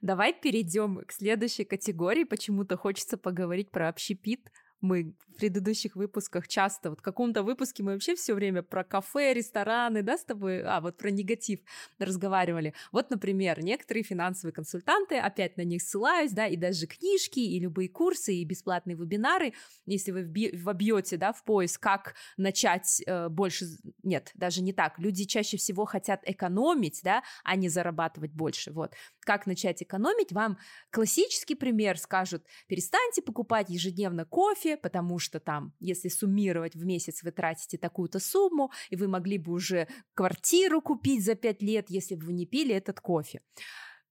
Давай перейдем к следующей категории. Почему-то хочется поговорить про общепит мы в предыдущих выпусках часто, вот в каком-то выпуске мы вообще все время про кафе, рестораны, да, с тобой, а, вот про негатив разговаривали. Вот, например, некоторые финансовые консультанты, опять на них ссылаюсь, да, и даже книжки, и любые курсы, и бесплатные вебинары, если вы вобьете, да, в поиск, как начать э, больше, нет, даже не так, люди чаще всего хотят экономить, да, а не зарабатывать больше, вот. Как начать экономить, вам классический пример скажут, перестаньте покупать ежедневно кофе, потому что там, если суммировать в месяц, вы тратите такую-то сумму, и вы могли бы уже квартиру купить за пять лет, если бы вы не пили этот кофе.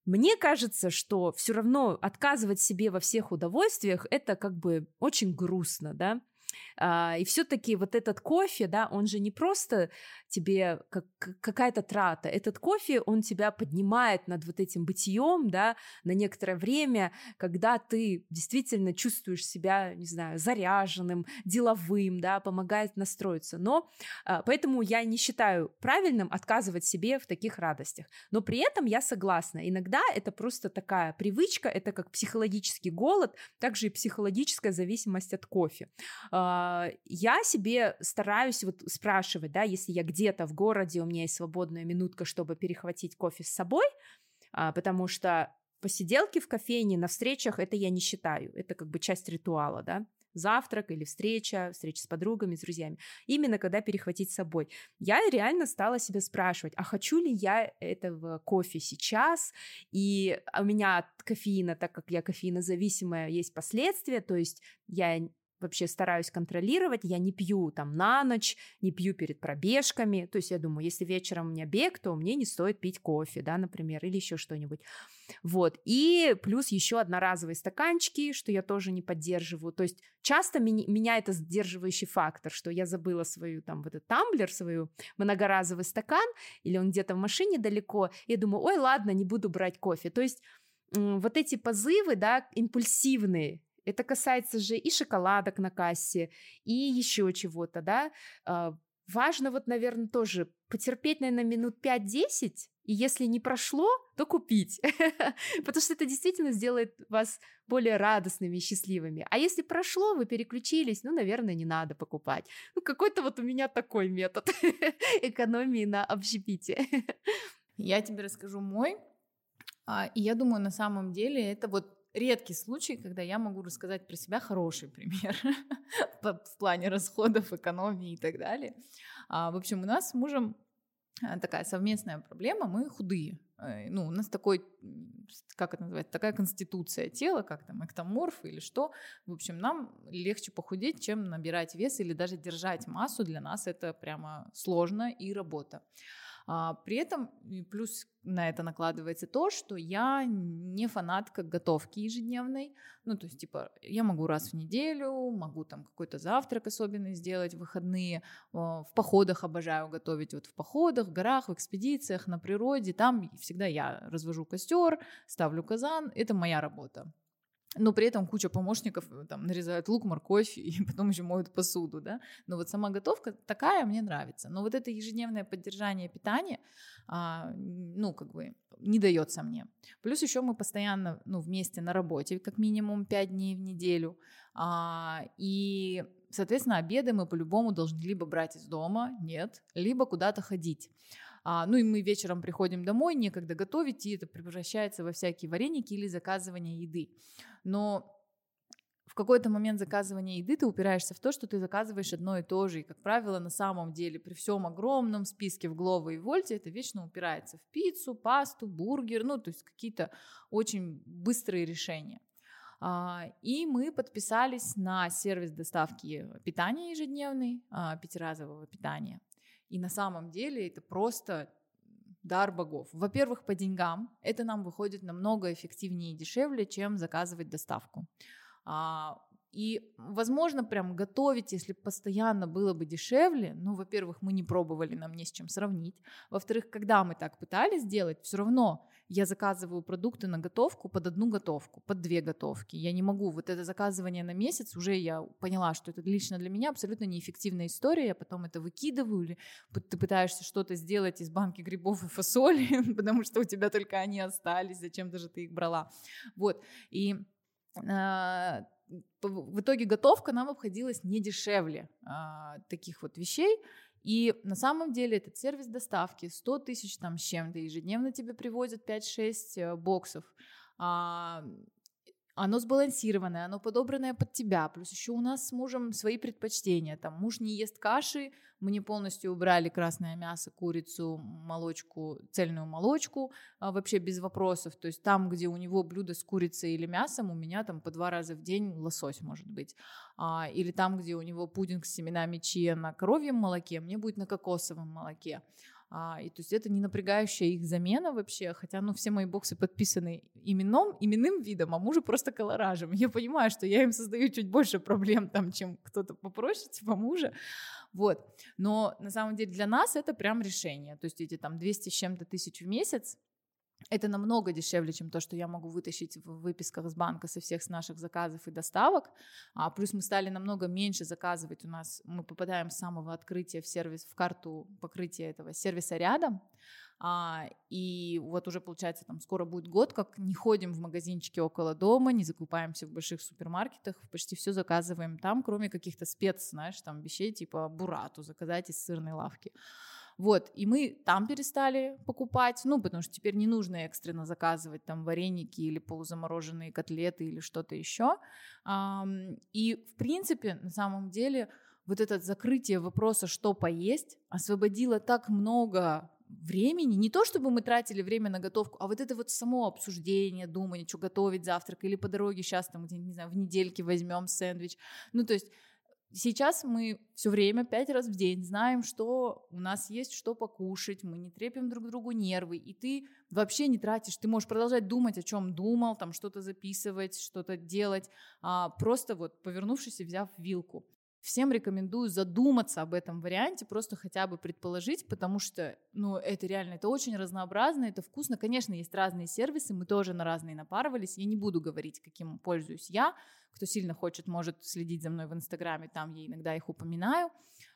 Мне кажется, что все равно отказывать себе во всех удовольствиях это как бы очень грустно, да. А, и все-таки вот этот кофе, да, он же не просто тебе как, какая-то трата. Этот кофе, он тебя поднимает над вот этим бытием, да, на некоторое время, когда ты действительно чувствуешь себя, не знаю, заряженным, деловым, да, помогает настроиться. Но а, поэтому я не считаю правильным отказывать себе в таких радостях. Но при этом я согласна. Иногда это просто такая привычка, это как психологический голод, также и психологическая зависимость от кофе. А, я себе стараюсь вот спрашивать, да, если я где-то в городе, у меня есть свободная минутка, чтобы перехватить кофе с собой, а, потому что посиделки в кофейне на встречах это я не считаю, это как бы часть ритуала, да, завтрак или встреча, встреча с подругами, с друзьями, именно когда перехватить с собой. Я реально стала себя спрашивать, а хочу ли я этого кофе сейчас, и у меня от кофеина, так как я кофеинозависимая, есть последствия, то есть я вообще стараюсь контролировать, я не пью там на ночь, не пью перед пробежками, то есть я думаю, если вечером у меня бег, то мне не стоит пить кофе, да, например, или еще что-нибудь, вот, и плюс еще одноразовые стаканчики, что я тоже не поддерживаю, то есть часто ми- меня это сдерживающий фактор, что я забыла свою там вот этот тамблер, свою многоразовый стакан, или он где-то в машине далеко, я думаю, ой, ладно, не буду брать кофе, то есть вот эти позывы, да, импульсивные, это касается же и шоколадок на кассе, и еще чего-то, да. А, важно вот, наверное, тоже потерпеть, наверное, минут 5-10, и если не прошло, то купить, потому что это действительно сделает вас более радостными и счастливыми. А если прошло, вы переключились, ну, наверное, не надо покупать. Ну, какой-то вот у меня такой метод экономии на общепите. Я тебе расскажу мой, а, и я думаю, на самом деле это вот редкий случай, когда я могу рассказать про себя хороший пример в плане расходов, экономии и так далее. А, в общем, у нас с мужем а, такая совместная проблема, мы худые. Э, ну, у нас такой, как это называется, такая конституция тела, как там, эктоморф или что. В общем, нам легче похудеть, чем набирать вес или даже держать массу. Для нас это прямо сложно и работа. А, при этом плюс на это накладывается то, что я не фанатка готовки ежедневной. Ну, то есть, типа, я могу раз в неделю, могу там какой-то завтрак особенный сделать в выходные. В походах обожаю готовить. Вот в походах, в горах, в экспедициях, на природе. Там всегда я развожу костер, ставлю казан. Это моя работа но при этом куча помощников э, там нарезают лук, морковь и потом еще моют посуду, да. Но вот сама готовка такая мне нравится. Но вот это ежедневное поддержание питания, а, ну, как бы не дается мне. Плюс еще мы постоянно, ну, вместе на работе, как минимум 5 дней в неделю. А, и, соответственно, обеды мы по-любому должны либо брать из дома, нет, либо куда-то ходить. А, ну и мы вечером приходим домой, некогда готовить, и это превращается во всякие вареники или заказывание еды. Но в какой-то момент заказывания еды ты упираешься в то, что ты заказываешь одно и то же. И, как правило, на самом деле при всем огромном списке в Глово и Вольте это вечно упирается в пиццу, пасту, бургер, ну, то есть какие-то очень быстрые решения. А, и мы подписались на сервис доставки питания ежедневный, а, пятиразового питания. И на самом деле это просто дар богов. Во-первых, по деньгам это нам выходит намного эффективнее и дешевле, чем заказывать доставку. А, и, возможно, прям готовить, если постоянно было бы дешевле, ну, во-первых, мы не пробовали, нам не с чем сравнить. Во-вторых, когда мы так пытались сделать, все равно я заказываю продукты на готовку под одну готовку, под две готовки. Я не могу. Вот это заказывание на месяц, уже я поняла, что это лично для меня абсолютно неэффективная история. Я потом это выкидываю, или ты пытаешься что-то сделать из банки грибов и фасоли, потому что у тебя только они остались, зачем даже ты их брала. Вот. И а, в итоге готовка нам обходилась не дешевле а, таких вот вещей. И на самом деле этот сервис доставки 100 тысяч там с чем-то, ежедневно тебе привозят 5-6 э, боксов. А, оно сбалансированное, оно подобранное под тебя. Плюс еще у нас с мужем свои предпочтения. Там муж не ест каши, мы не полностью убрали красное мясо, курицу, молочку, цельную молочку, а вообще без вопросов. То есть там, где у него блюдо с курицей или мясом, у меня там по два раза в день лосось может быть. А, или там, где у него пудинг с семенами чия на коровьем молоке, мне будет на кокосовом молоке. А, и то есть это не напрягающая их замена вообще, хотя, ну, все мои боксы подписаны именным, именным видом, а мужу просто колоражем. Я понимаю, что я им создаю чуть больше проблем там, чем кто-то попроще, типа мужа. Вот. Но на самом деле для нас это прям решение. То есть эти там 200 с чем-то тысяч в месяц, это намного дешевле, чем то, что я могу вытащить в выписках с банка со всех наших заказов и доставок. А плюс мы стали намного меньше заказывать. У нас мы попадаем с самого открытия в сервис, в карту покрытия этого сервиса рядом. А, и вот уже получается там скоро будет год, как не ходим в магазинчики около дома, не закупаемся в больших супермаркетах, почти все заказываем там, кроме каких-то спец, знаешь, там вещей типа бурату заказать из сырной лавки. Вот, и мы там перестали покупать, ну, потому что теперь не нужно экстренно заказывать там вареники или полузамороженные котлеты или что-то еще. И, в принципе, на самом деле, вот это закрытие вопроса, что поесть, освободило так много времени, не то чтобы мы тратили время на готовку, а вот это вот само обсуждение, думание, что готовить завтрак, или по дороге сейчас там где не знаю, в недельке возьмем сэндвич. Ну, то есть Сейчас мы все время, пять раз в день знаем, что у нас есть что покушать, мы не трепим друг другу нервы, и ты вообще не тратишь, ты можешь продолжать думать, о чем думал, там что-то записывать, что-то делать, а, просто вот повернувшись и взяв вилку. Всем рекомендую задуматься об этом варианте, просто хотя бы предположить, потому что, ну, это реально, это очень разнообразно, это вкусно. Конечно, есть разные сервисы, мы тоже на разные напарывались. Я не буду говорить, каким пользуюсь я, кто сильно хочет, может следить за мной в Инстаграме, там я иногда их упоминаю,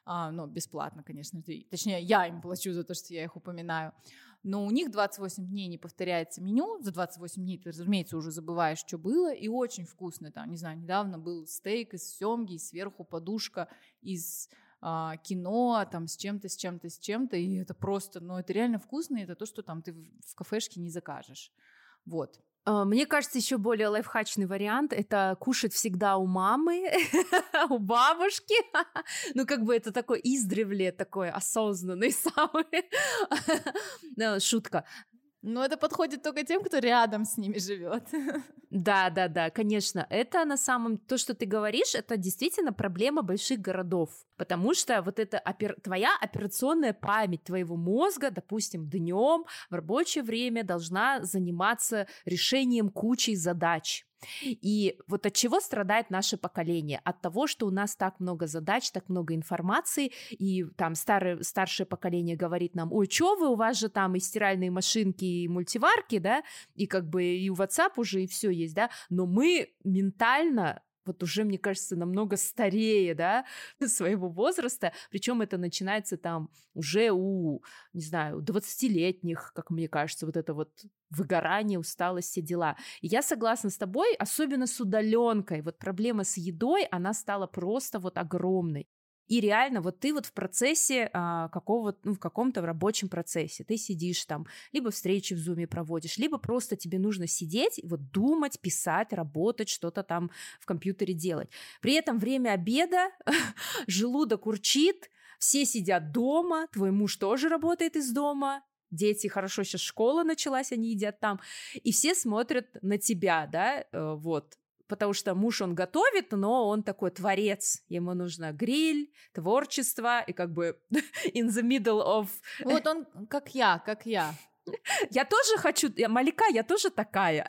а, но бесплатно, конечно, точнее, я им плачу за то, что я их упоминаю. Но у них 28 дней не повторяется меню, за 28 дней ты, разумеется, уже забываешь, что было, и очень вкусно, там, не знаю, недавно был стейк из семги, и сверху подушка из а, кино, там, с чем-то, с чем-то, с чем-то, и это просто, ну, это реально вкусно, и это то, что там ты в кафешке не закажешь. Вот. А, мне кажется, еще более лайфхачный вариант это кушать всегда у мамы, у бабушки. ну, как бы это такой издревле, такой осознанный самый. Шутка. Но это подходит только тем, кто рядом с ними живет. Да, да, да, конечно. Это на самом... То, что ты говоришь, это действительно проблема больших городов. Потому что вот эта опер... твоя операционная память твоего мозга, допустим, днем в рабочее время должна заниматься решением кучи задач. И вот от чего страдает наше поколение? От того, что у нас так много задач, так много информации, и там старое, старшее поколение говорит нам, ой, что вы, у вас же там и стиральные машинки, и мультиварки, да, и как бы и WhatsApp уже и все есть, да, но мы ментально вот уже, мне кажется, намного старее, да, своего возраста, причем это начинается там уже у, не знаю, 20-летних, как мне кажется, вот это вот выгорание, усталость, все дела. И я согласна с тобой, особенно с удаленкой, вот проблема с едой, она стала просто вот огромной. И реально, вот ты вот в процессе а, какого ну, в каком-то рабочем процессе, ты сидишь там, либо встречи в зуме проводишь, либо просто тебе нужно сидеть, вот думать, писать, работать, что-то там в компьютере делать. При этом время обеда, желудок урчит, все сидят дома, твой муж тоже работает из дома, дети, хорошо, сейчас школа началась, они едят там, и все смотрят на тебя, да, э, вот, потому что муж, он готовит, но он такой творец. Ему нужно гриль, творчество и как бы in the middle of... Вот он как я, как я. Я тоже хочу, я Малика, я тоже такая,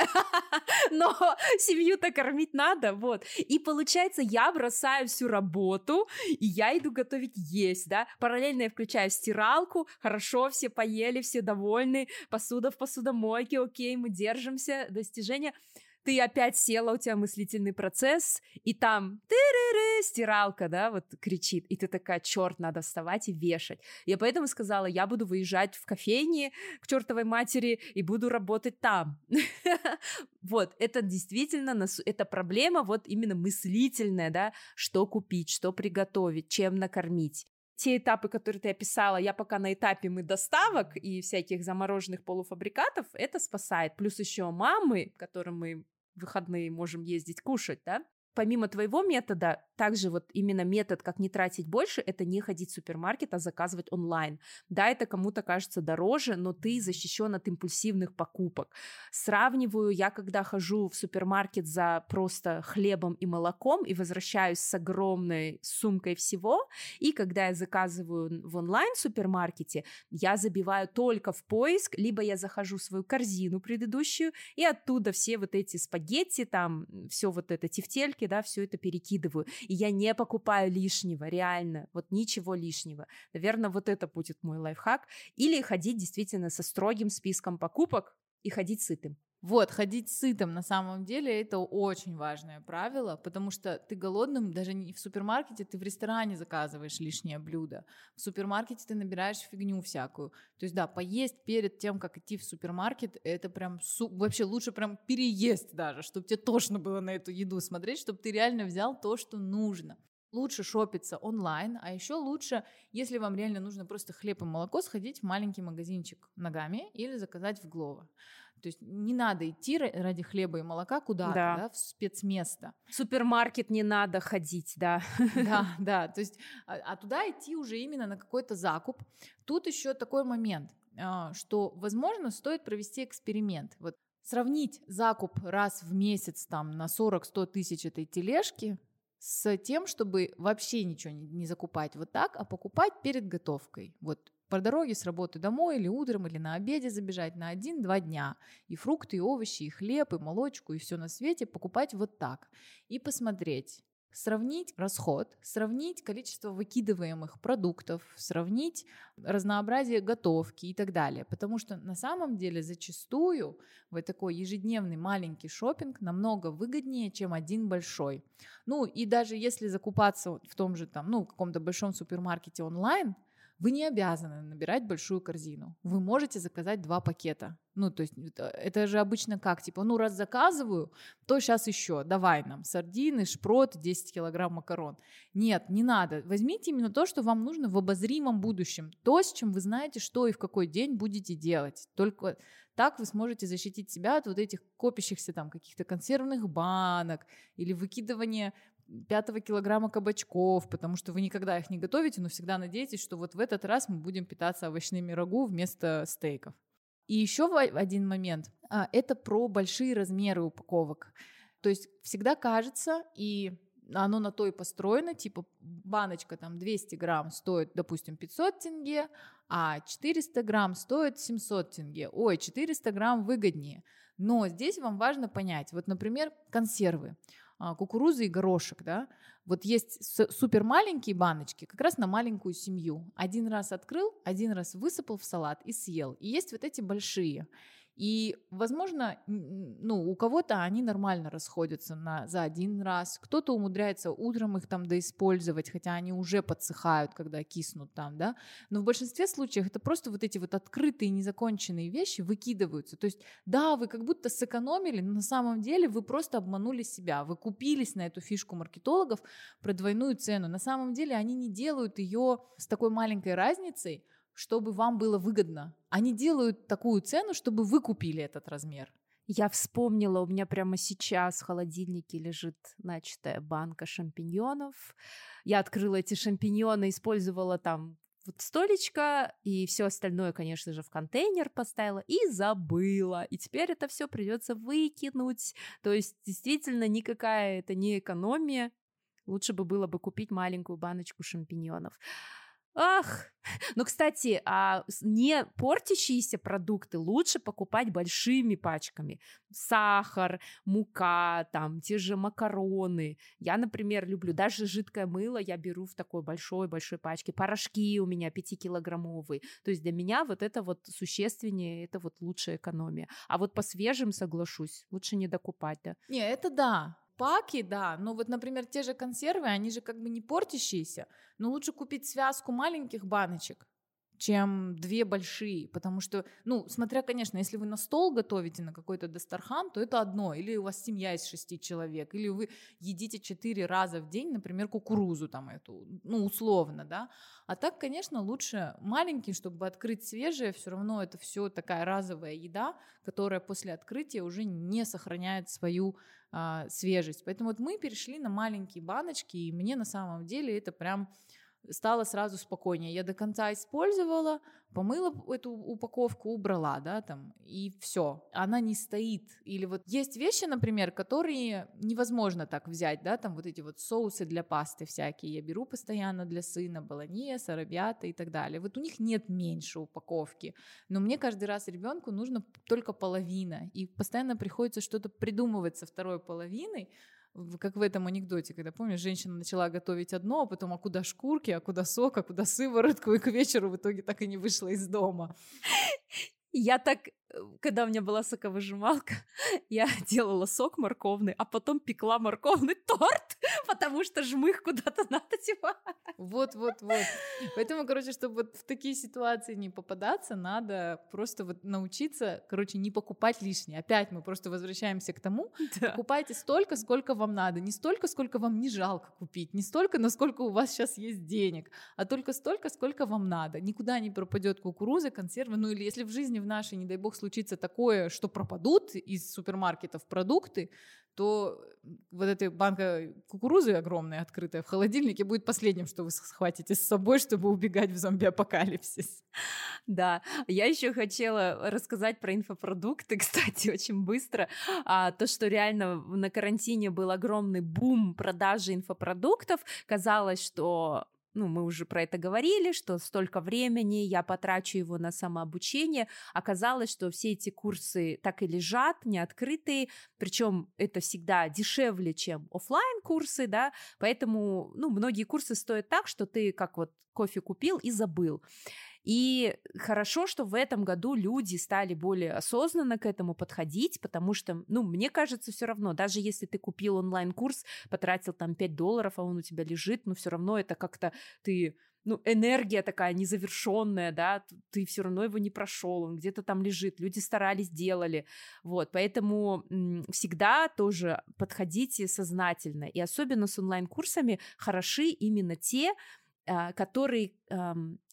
но семью-то кормить надо, вот. И получается, я бросаю всю работу, и я иду готовить есть, да. Параллельно я включаю стиралку, хорошо, все поели, все довольны, посуда в посудомойке, окей, мы держимся, достижения ты опять села, у тебя мыслительный процесс, и там стиралка, да, вот кричит, и ты такая, черт, надо вставать и вешать. Я поэтому сказала, я буду выезжать в кофейни к чертовой матери и буду работать там. Вот, это действительно, это проблема вот именно мыслительная, да, что купить, что приготовить, чем накормить те этапы, которые ты описала, я пока на этапе мы доставок и всяких замороженных полуфабрикатов, это спасает. Плюс еще мамы, которым мы выходные можем ездить кушать, да, помимо твоего метода, также вот именно метод, как не тратить больше, это не ходить в супермаркет, а заказывать онлайн. Да, это кому-то кажется дороже, но ты защищен от импульсивных покупок. Сравниваю я, когда хожу в супермаркет за просто хлебом и молоком и возвращаюсь с огромной сумкой всего, и когда я заказываю в онлайн-супермаркете, я забиваю только в поиск, либо я захожу в свою корзину предыдущую, и оттуда все вот эти спагетти, там все вот это тефтельки, да, все это перекидываю и я не покупаю лишнего, реально, вот ничего лишнего. Наверное, вот это будет мой лайфхак. Или ходить действительно со строгим списком покупок и ходить сытым. Вот, ходить сытым на самом деле это очень важное правило, потому что ты голодным даже не в супермаркете, ты в ресторане заказываешь лишнее блюдо. В супермаркете ты набираешь фигню всякую. То есть да, поесть перед тем, как идти в супермаркет, это прям су- вообще лучше прям переесть даже, чтобы тебе тошно было на эту еду смотреть, чтобы ты реально взял то, что нужно лучше шопиться онлайн, а еще лучше, если вам реально нужно просто хлеб и молоко, сходить в маленький магазинчик ногами или заказать в Глово. То есть не надо идти ради хлеба и молока куда-то, да. Да, в спецместо. В супермаркет не надо ходить, да. Да, да. То есть, а, а туда идти уже именно на какой-то закуп. Тут еще такой момент, а, что, возможно, стоит провести эксперимент. Вот сравнить закуп раз в месяц там на 40-100 тысяч этой тележки с тем, чтобы вообще ничего не, не закупать вот так, а покупать перед готовкой. Вот по дороге с работы домой или утром, или на обеде забежать на один-два дня. И фрукты, и овощи, и хлеб, и молочку, и все на свете покупать вот так. И посмотреть, сравнить расход, сравнить количество выкидываемых продуктов, сравнить разнообразие готовки и так далее. Потому что на самом деле зачастую вот такой ежедневный маленький шопинг намного выгоднее, чем один большой. Ну и даже если закупаться в том же там, ну, каком-то большом супермаркете онлайн, вы не обязаны набирать большую корзину. Вы можете заказать два пакета. Ну, то есть это же обычно как? Типа, ну, раз заказываю, то сейчас еще, давай нам сардины, шпрот, 10 килограмм макарон. Нет, не надо. Возьмите именно то, что вам нужно в обозримом будущем. То, с чем вы знаете, что и в какой день будете делать. Только так вы сможете защитить себя от вот этих копящихся там каких-то консервных банок или выкидывания пятого килограмма кабачков, потому что вы никогда их не готовите, но всегда надеетесь, что вот в этот раз мы будем питаться овощными рагу вместо стейков. И еще один момент. А, это про большие размеры упаковок. То есть всегда кажется, и оно на то и построено, типа баночка там 200 грамм стоит, допустим, 500 тенге, а 400 грамм стоит 700 тенге. Ой, 400 грамм выгоднее. Но здесь вам важно понять, вот, например, консервы. А, кукурузы и горошек, да, вот есть супер маленькие баночки, как раз на маленькую семью. Один раз открыл, один раз высыпал в салат и съел. И есть вот эти большие. И, возможно, ну, у кого-то они нормально расходятся на, за один раз, кто-то умудряется утром их там доиспользовать, хотя они уже подсыхают, когда киснут там, да. Но в большинстве случаев это просто вот эти вот открытые незаконченные вещи выкидываются. То есть, да, вы как будто сэкономили, но на самом деле вы просто обманули себя, вы купились на эту фишку маркетологов про двойную цену. На самом деле они не делают ее с такой маленькой разницей, чтобы вам было выгодно. Они делают такую цену, чтобы вы купили этот размер. Я вспомнила, у меня прямо сейчас в холодильнике лежит начатая банка шампиньонов. Я открыла эти шампиньоны, использовала там вот столечко и все остальное, конечно же, в контейнер поставила и забыла. И теперь это все придется выкинуть. То есть действительно никакая это не экономия. Лучше бы было бы купить маленькую баночку шампиньонов. Ах, но, кстати, а не портящиеся продукты лучше покупать большими пачками. Сахар, мука, там, те же макароны. Я, например, люблю даже жидкое мыло, я беру в такой большой-большой пачке. Порошки у меня 5-килограммовые. То есть для меня вот это вот существеннее, это вот лучшая экономия. А вот по свежим соглашусь, лучше не докупать, да. Не, это да, Паки, да, но вот, например, те же консервы, они же как бы не портящиеся, но лучше купить связку маленьких баночек, чем две большие, потому что, ну, смотря, конечно, если вы на стол готовите на какой-то дастархан, то это одно, или у вас семья из шести человек, или вы едите четыре раза в день, например, кукурузу там эту, ну, условно, да, а так, конечно, лучше маленький, чтобы открыть свежее, все равно это все такая разовая еда, которая после открытия уже не сохраняет свою а, свежесть, поэтому вот мы перешли на маленькие баночки, и мне на самом деле это прям стало сразу спокойнее. Я до конца использовала, помыла эту упаковку, убрала, да, там, и все. Она не стоит. Или вот есть вещи, например, которые невозможно так взять, да, там вот эти вот соусы для пасты всякие я беру постоянно для сына, баланьес, арабиата и так далее. Вот у них нет меньше упаковки, но мне каждый раз ребенку нужно только половина, и постоянно приходится что-то придумывать со второй половиной, как в этом анекдоте, когда, помнишь, женщина начала готовить одно, а потом, а куда шкурки, а куда сок, а куда сыворотку, и к вечеру в итоге так и не вышла из дома. Я так, когда у меня была соковыжималка, я делала сок морковный, а потом пекла морковный торт, потому что жмых куда-то надо девать. Вот, вот, вот. Поэтому, короче, чтобы вот в такие ситуации не попадаться, надо просто вот научиться, короче, не покупать лишнее. Опять мы просто возвращаемся к тому, да. покупайте столько, сколько вам надо, не столько, сколько вам не жалко купить, не столько, насколько у вас сейчас есть денег, а только столько, сколько вам надо. Никуда не пропадет кукуруза, консервы, ну или если в жизни в нашей, не дай бог, случится такое, что пропадут из супермаркетов продукты, то вот эта банка кукурузы огромная, открытая в холодильнике, будет последним, что вы схватите с собой, чтобы убегать в зомби-апокалипсис. Да, я еще хотела рассказать про инфопродукты, кстати, очень быстро. А, то, что реально на карантине был огромный бум продажи инфопродуктов, казалось, что ну, мы уже про это говорили, что столько времени я потрачу его на самообучение. Оказалось, что все эти курсы так и лежат, не открытые, причем это всегда дешевле, чем офлайн курсы, да, поэтому, ну, многие курсы стоят так, что ты как вот кофе купил и забыл. И хорошо, что в этом году люди стали более осознанно к этому подходить, потому что, ну, мне кажется, все равно, даже если ты купил онлайн-курс, потратил там 5 долларов, а он у тебя лежит, но все равно это как-то ты ну, энергия такая незавершенная, да, ты все равно его не прошел, он где-то там лежит, люди старались, делали, вот, поэтому всегда тоже подходите сознательно, и особенно с онлайн-курсами хороши именно те, которые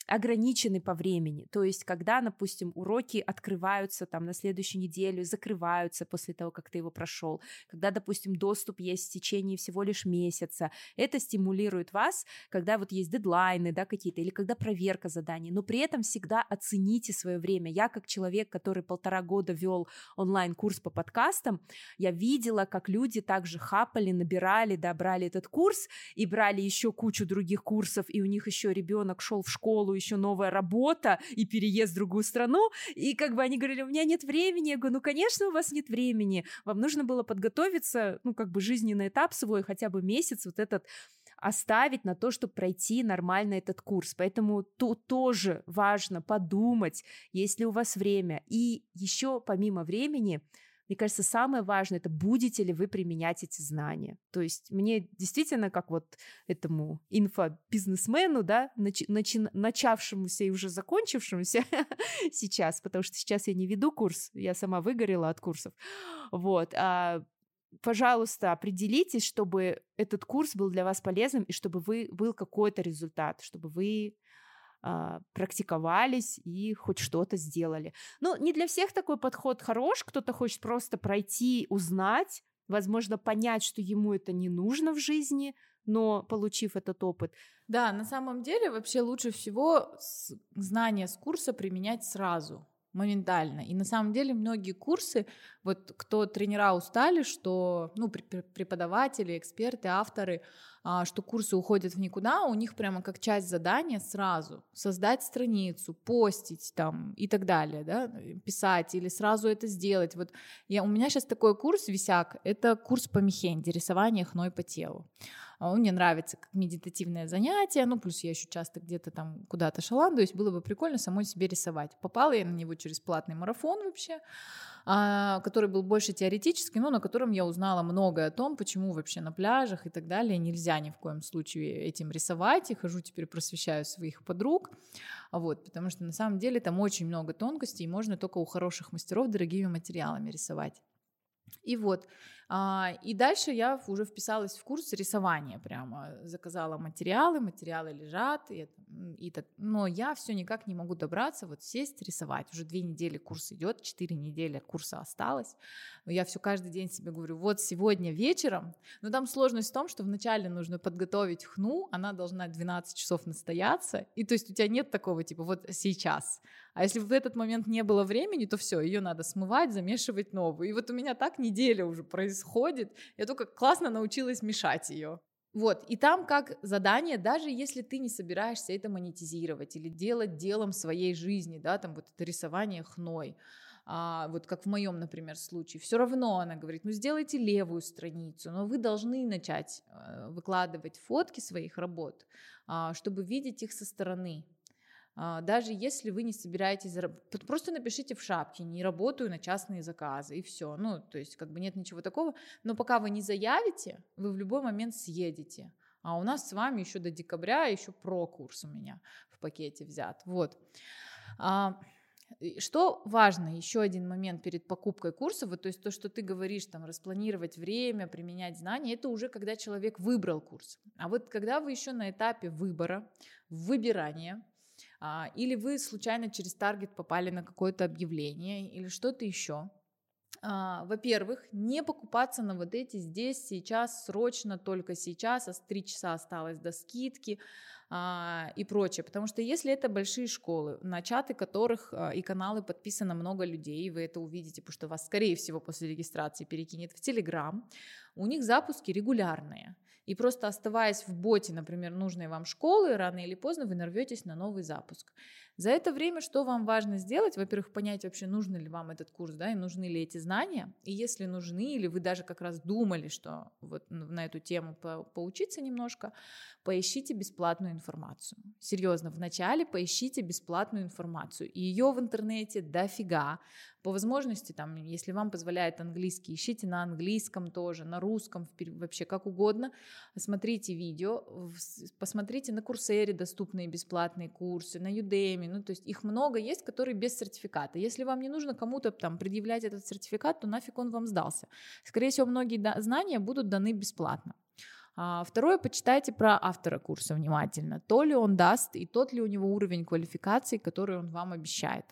ограничены по времени. То есть, когда, допустим, уроки открываются там на следующую неделю, закрываются после того, как ты его прошел, когда, допустим, доступ есть в течение всего лишь месяца, это стимулирует вас, когда вот есть дедлайны, да, какие-то, или когда проверка заданий, но при этом всегда оцените свое время. Я, как человек, который полтора года вел онлайн-курс по подкастам, я видела, как люди также хапали, набирали, да, брали этот курс и брали еще кучу других курсов, и у них еще ребенок шел в школу, еще новая работа и переезд в другую страну, и как бы они говорили, у меня нет времени, я говорю, ну, конечно, у вас нет времени, вам нужно было подготовиться, ну, как бы жизненный этап свой, хотя бы месяц вот этот оставить на то, чтобы пройти нормально этот курс. Поэтому тут тоже важно подумать, есть ли у вас время. И еще помимо времени, мне кажется, самое важное это будете ли вы применять эти знания. То есть мне действительно, как вот этому инфобизнесмену, да, нач- начи- начавшемуся и уже закончившемуся сейчас, потому что сейчас я не веду курс, я сама выгорела от курсов, вот, а, пожалуйста, определитесь, чтобы этот курс был для вас полезным и чтобы вы был какой-то результат, чтобы вы практиковались и хоть что-то сделали. Ну, не для всех такой подход хорош, кто-то хочет просто пройти, узнать, возможно, понять, что ему это не нужно в жизни, но получив этот опыт. Да, на самом деле вообще лучше всего знания с курса применять сразу. Моментально. И на самом деле многие курсы, вот кто тренера устали, что, ну, преподаватели, эксперты, авторы, а, что курсы уходят в никуда, у них прямо как часть задания сразу создать страницу, постить там и так далее, да, писать или сразу это сделать. Вот я, у меня сейчас такой курс, висяк, это курс по мехенде, рисование хной по телу. А мне нравится как медитативное занятие, ну, плюс я еще часто где-то там куда-то шаландуюсь, было бы прикольно самой себе рисовать. Попала я на него через платный марафон вообще, а, который был больше теоретический, но на котором я узнала многое о том, почему вообще на пляжах и так далее нельзя ни в коем случае этим рисовать, и хожу теперь просвещаю своих подруг, вот, потому что на самом деле там очень много тонкостей, и можно только у хороших мастеров дорогими материалами рисовать. И вот, и дальше я уже вписалась в курс рисования прямо, заказала материалы, материалы лежат, и, и так, но я все никак не могу добраться, вот сесть, рисовать. Уже две недели курс идет, четыре недели курса осталось. Но я все каждый день себе говорю, вот сегодня вечером, но там сложность в том, что вначале нужно подготовить хну, она должна 12 часов настояться, и то есть у тебя нет такого типа вот сейчас. А если в этот момент не было времени, то все, ее надо смывать, замешивать новую. И вот у меня так неделя уже происходит. Я только классно научилась мешать ее. Вот, и там как задание, даже если ты не собираешься это монетизировать или делать делом своей жизни, да, там вот это рисование хной, а, вот как в моем, например, случае, все равно она говорит, ну сделайте левую страницу, но вы должны начать э, выкладывать фотки своих работ, а, чтобы видеть их со стороны, даже если вы не собираетесь заработать, просто напишите в шапке, не работаю на частные заказы, и все. Ну, то есть, как бы нет ничего такого. Но пока вы не заявите, вы в любой момент съедете. А у нас с вами еще до декабря еще про курс у меня в пакете взят. Вот. А, что важно, еще один момент перед покупкой курса, вот, то есть то, что ты говоришь, там, распланировать время, применять знания, это уже когда человек выбрал курс. А вот когда вы еще на этапе выбора, выбирания, а, или вы случайно через таргет попали на какое-то объявление или что-то еще. А, во-первых, не покупаться на вот эти здесь, сейчас, срочно, только сейчас, а с 3 часа осталось до скидки а, и прочее. Потому что если это большие школы, на чаты которых и каналы подписано много людей, вы это увидите, потому что вас, скорее всего, после регистрации перекинет в Телеграм, у них запуски регулярные. И просто оставаясь в боте, например, нужной вам школы, рано или поздно вы нарветесь на новый запуск. За это время что вам важно сделать? Во-первых, понять вообще, нужен ли вам этот курс, да, и нужны ли эти знания. И если нужны, или вы даже как раз думали, что вот на эту тему по поучиться немножко, поищите бесплатную информацию. Серьезно, вначале поищите бесплатную информацию. И ее в интернете дофига. По возможности, там, если вам позволяет английский, ищите на английском тоже, на русском, вообще как угодно. Смотрите видео, посмотрите на Курсере доступные бесплатные курсы, на Udemy, ну, то есть их много есть, которые без сертификата. Если вам не нужно кому-то там предъявлять этот сертификат, то нафиг он вам сдался. Скорее всего, многие знания будут даны бесплатно. А, второе, почитайте про автора курса внимательно. То ли он даст и тот ли у него уровень квалификации, который он вам обещает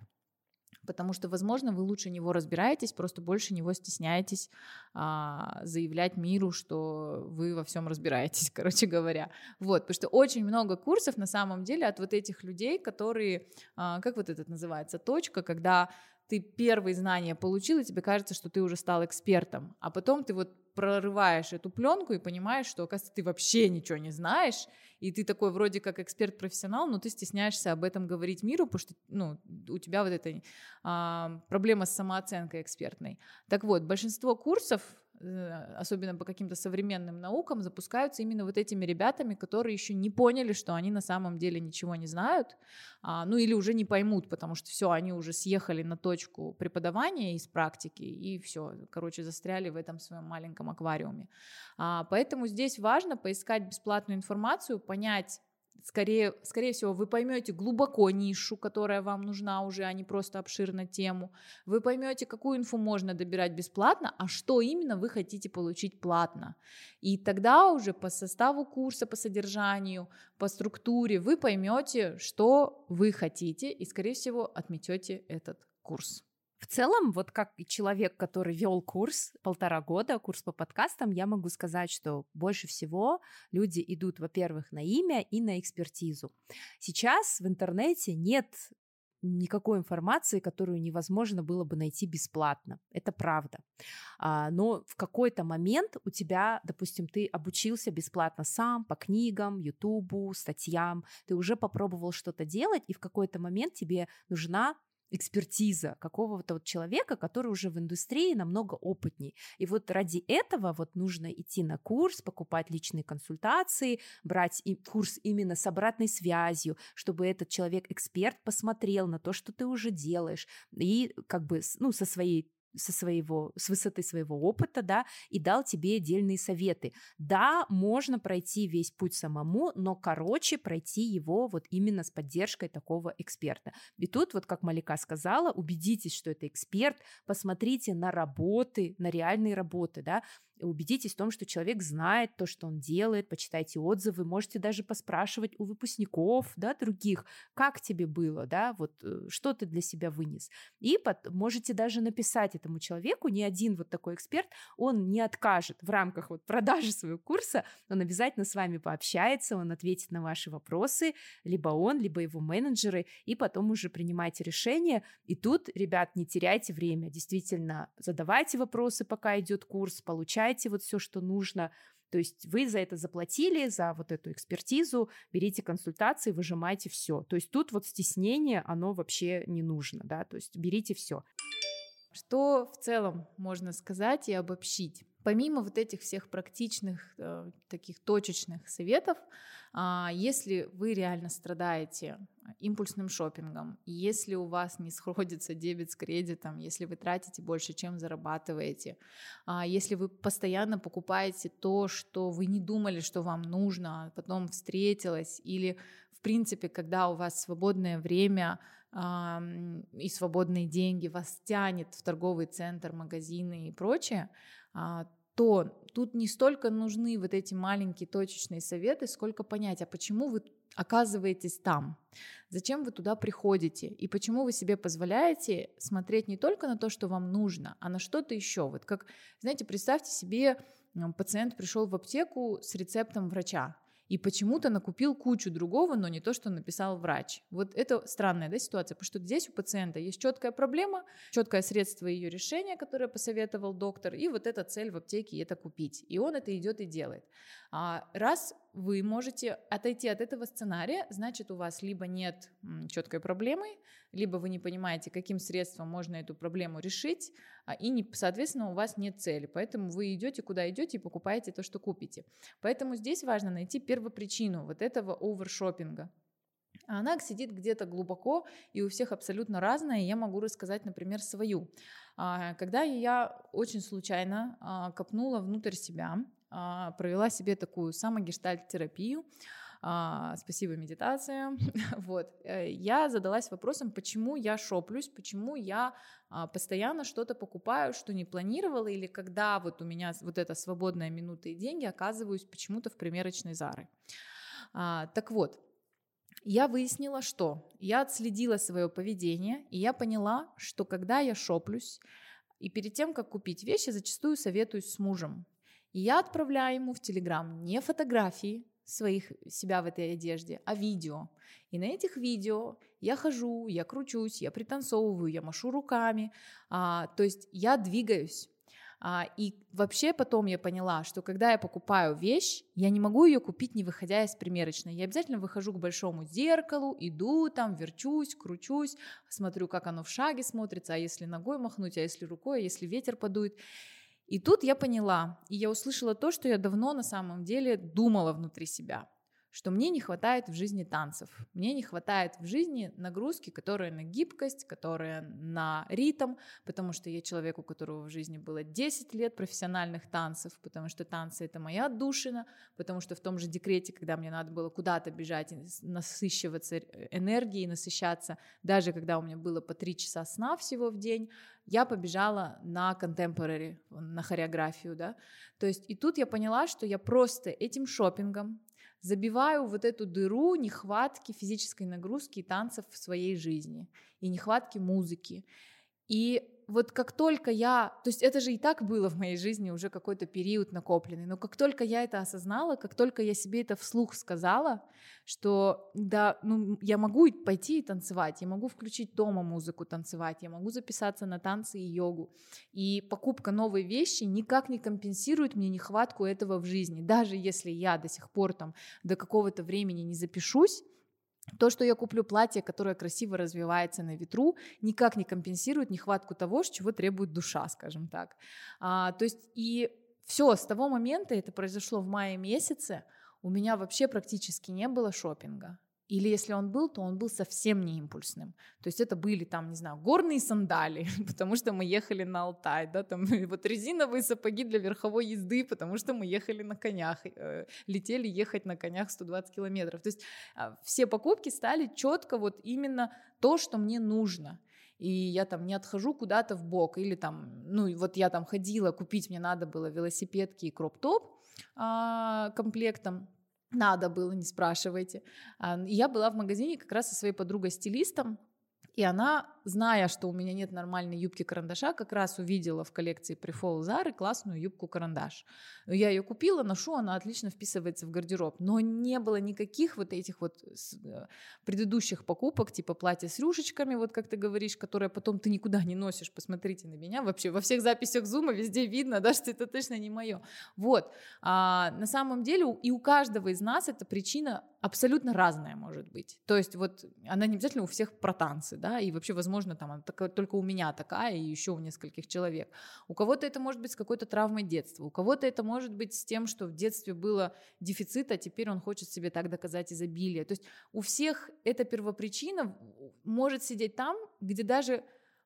потому что, возможно, вы лучше него разбираетесь, просто больше него стесняетесь а, заявлять миру, что вы во всем разбираетесь, короче говоря. Вот, потому что очень много курсов на самом деле от вот этих людей, которые, а, как вот этот называется, точка, когда ты первые знания получил, и тебе кажется, что ты уже стал экспертом, а потом ты вот прорываешь эту пленку и понимаешь, что, оказывается, ты вообще ничего не знаешь, и ты такой вроде как эксперт-профессионал, но ты стесняешься об этом говорить миру, потому что ну, у тебя вот эта а, проблема с самооценкой экспертной. Так вот, большинство курсов особенно по каким-то современным наукам, запускаются именно вот этими ребятами, которые еще не поняли, что они на самом деле ничего не знают, а, ну или уже не поймут, потому что все, они уже съехали на точку преподавания из практики и все, короче, застряли в этом своем маленьком аквариуме. А, поэтому здесь важно поискать бесплатную информацию, понять, скорее, скорее всего, вы поймете глубоко нишу, которая вам нужна уже, а не просто обширно тему. Вы поймете, какую инфу можно добирать бесплатно, а что именно вы хотите получить платно. И тогда уже по составу курса, по содержанию, по структуре вы поймете, что вы хотите, и, скорее всего, отметете этот курс. В целом, вот как человек, который вел курс полтора года, курс по подкастам, я могу сказать, что больше всего люди идут, во-первых, на имя и на экспертизу. Сейчас в интернете нет никакой информации, которую невозможно было бы найти бесплатно. Это правда. А, но в какой-то момент у тебя, допустим, ты обучился бесплатно сам по книгам, ютубу, статьям, ты уже попробовал что-то делать, и в какой-то момент тебе нужна экспертиза какого-то вот человека, который уже в индустрии намного опытней. И вот ради этого вот нужно идти на курс, покупать личные консультации, брать и курс именно с обратной связью, чтобы этот человек-эксперт посмотрел на то, что ты уже делаешь, и как бы ну, со своей со своего, с высоты своего опыта, да, и дал тебе отдельные советы. Да, можно пройти весь путь самому, но короче пройти его вот именно с поддержкой такого эксперта. И тут, вот как Малика сказала, убедитесь, что это эксперт, посмотрите на работы, на реальные работы, да, убедитесь в том, что человек знает то, что он делает, почитайте отзывы, можете даже поспрашивать у выпускников, да, других, как тебе было, да, вот э, что ты для себя вынес. И под, можете даже написать этому человеку, ни один вот такой эксперт, он не откажет в рамках вот продажи своего курса, он обязательно с вами пообщается, он ответит на ваши вопросы, либо он, либо его менеджеры, и потом уже принимайте решение. И тут, ребят, не теряйте время, действительно, задавайте вопросы, пока идет курс, получайте получаете вот все, что нужно. То есть вы за это заплатили, за вот эту экспертизу, берите консультации, выжимайте все. То есть тут вот стеснение, оно вообще не нужно, да, то есть берите все. Что в целом можно сказать и обобщить? Помимо вот этих всех практичных, э, таких точечных советов, э, если вы реально страдаете импульсным шопингом, если у вас не сходится дебет с кредитом, если вы тратите больше, чем зарабатываете, э, если вы постоянно покупаете то, что вы не думали, что вам нужно, а потом встретилось, или в принципе, когда у вас свободное время, и свободные деньги вас тянет в торговый центр, магазины и прочее, а, то тут не столько нужны вот эти маленькие точечные советы, сколько понять, а почему вы оказываетесь там, зачем вы туда приходите? И почему вы себе позволяете смотреть не только на то, что вам нужно, а на что-то еще. Вот как, знаете, представьте себе, пациент пришел в аптеку с рецептом врача, и почему-то накупил кучу другого, но не то, что написал врач. Вот это странная да, ситуация, потому что здесь у пациента есть четкая проблема, четкое средство ее решения, которое посоветовал доктор, и вот эта цель в аптеке это купить. И он это идет и делает. А раз вы можете отойти от этого сценария, значит, у вас либо нет четкой проблемы, либо вы не понимаете, каким средством можно эту проблему решить, а, и, не, соответственно, у вас нет цели. Поэтому вы идете, куда идете и покупаете то, что купите. Поэтому здесь важно найти первопричину вот этого овершопинга. А она сидит где-то глубоко, и у всех абсолютно разная. Я могу рассказать, например, свою. А, когда я очень случайно копнула внутрь себя, а, провела себе такую самогештальт-терапию, а, спасибо, медитация. вот. Э, я задалась вопросом, почему я шоплюсь, почему я а, постоянно что-то покупаю, что не планировала, или когда вот у меня вот эта свободная минута и деньги, оказываюсь почему-то в примерочной Зары. так вот, я выяснила, что я отследила свое поведение, и я поняла, что когда я шоплюсь, и перед тем, как купить вещи, зачастую советуюсь с мужем. Я отправляю ему в Телеграм не фотографии своих себя в этой одежде, а видео. И на этих видео я хожу, я кручусь, я пританцовываю, я машу руками, а, то есть я двигаюсь. А, и вообще потом я поняла, что когда я покупаю вещь, я не могу ее купить, не выходя из примерочной. Я обязательно выхожу к большому зеркалу, иду там, верчусь, кручусь, смотрю, как оно в шаге смотрится, а если ногой махнуть, а если рукой, а если ветер подует. И тут я поняла, и я услышала то, что я давно на самом деле думала внутри себя что мне не хватает в жизни танцев, мне не хватает в жизни нагрузки, которая на гибкость, которая на ритм, потому что я человек, у которого в жизни было 10 лет профессиональных танцев, потому что танцы — это моя отдушина, потому что в том же декрете, когда мне надо было куда-то бежать, насыщиваться энергией, насыщаться, даже когда у меня было по 3 часа сна всего в день, я побежала на contemporary, на хореографию, да, то есть и тут я поняла, что я просто этим шопингом, забиваю вот эту дыру нехватки физической нагрузки и танцев в своей жизни, и нехватки музыки. И вот как только я, то есть это же и так было в моей жизни уже какой-то период накопленный, но как только я это осознала, как только я себе это вслух сказала, что да, ну я могу пойти и танцевать, я могу включить дома музыку танцевать, я могу записаться на танцы и йогу, и покупка новой вещи никак не компенсирует мне нехватку этого в жизни, даже если я до сих пор там до какого-то времени не запишусь, то, что я куплю платье, которое красиво развивается на ветру, никак не компенсирует нехватку того, чего требует душа, скажем так. А, то есть и все, с того момента, это произошло в мае месяце, у меня вообще практически не было шопинга. Или если он был, то он был совсем не импульсным. То есть это были там, не знаю, горные сандали, потому что мы ехали на Алтай, да, там вот резиновые сапоги для верховой езды, потому что мы ехали на конях, э, летели ехать на конях 120 километров. То есть э, все покупки стали четко вот именно то, что мне нужно и я там не отхожу куда-то в бок, или там, ну, вот я там ходила, купить мне надо было велосипедки и кроп-топ а, комплектом, надо было, не спрашивайте. Я была в магазине как раз со своей подругой-стилистом, и она, зная, что у меня нет нормальной юбки-карандаша, как раз увидела в коллекции Prefall Zara классную юбку-карандаш. Я ее купила, ношу, она отлично вписывается в гардероб. Но не было никаких вот этих вот э, предыдущих покупок, типа платья с рюшечками, вот как ты говоришь, которое потом ты никуда не носишь. Посмотрите на меня. Вообще во всех записях зума везде видно, да, что это точно не мое. Вот. А, на самом деле и у каждого из нас эта причина абсолютно разная может быть. То есть вот она не обязательно у всех про танцы, да, и вообще, возможно, там она такая, только у меня такая и еще у нескольких человек. У кого-то это может быть с какой-то травмой детства, у кого-то это может быть с тем, что в детстве было дефицит, а теперь он хочет себе так доказать изобилие. То есть у всех эта первопричина может сидеть там, где даже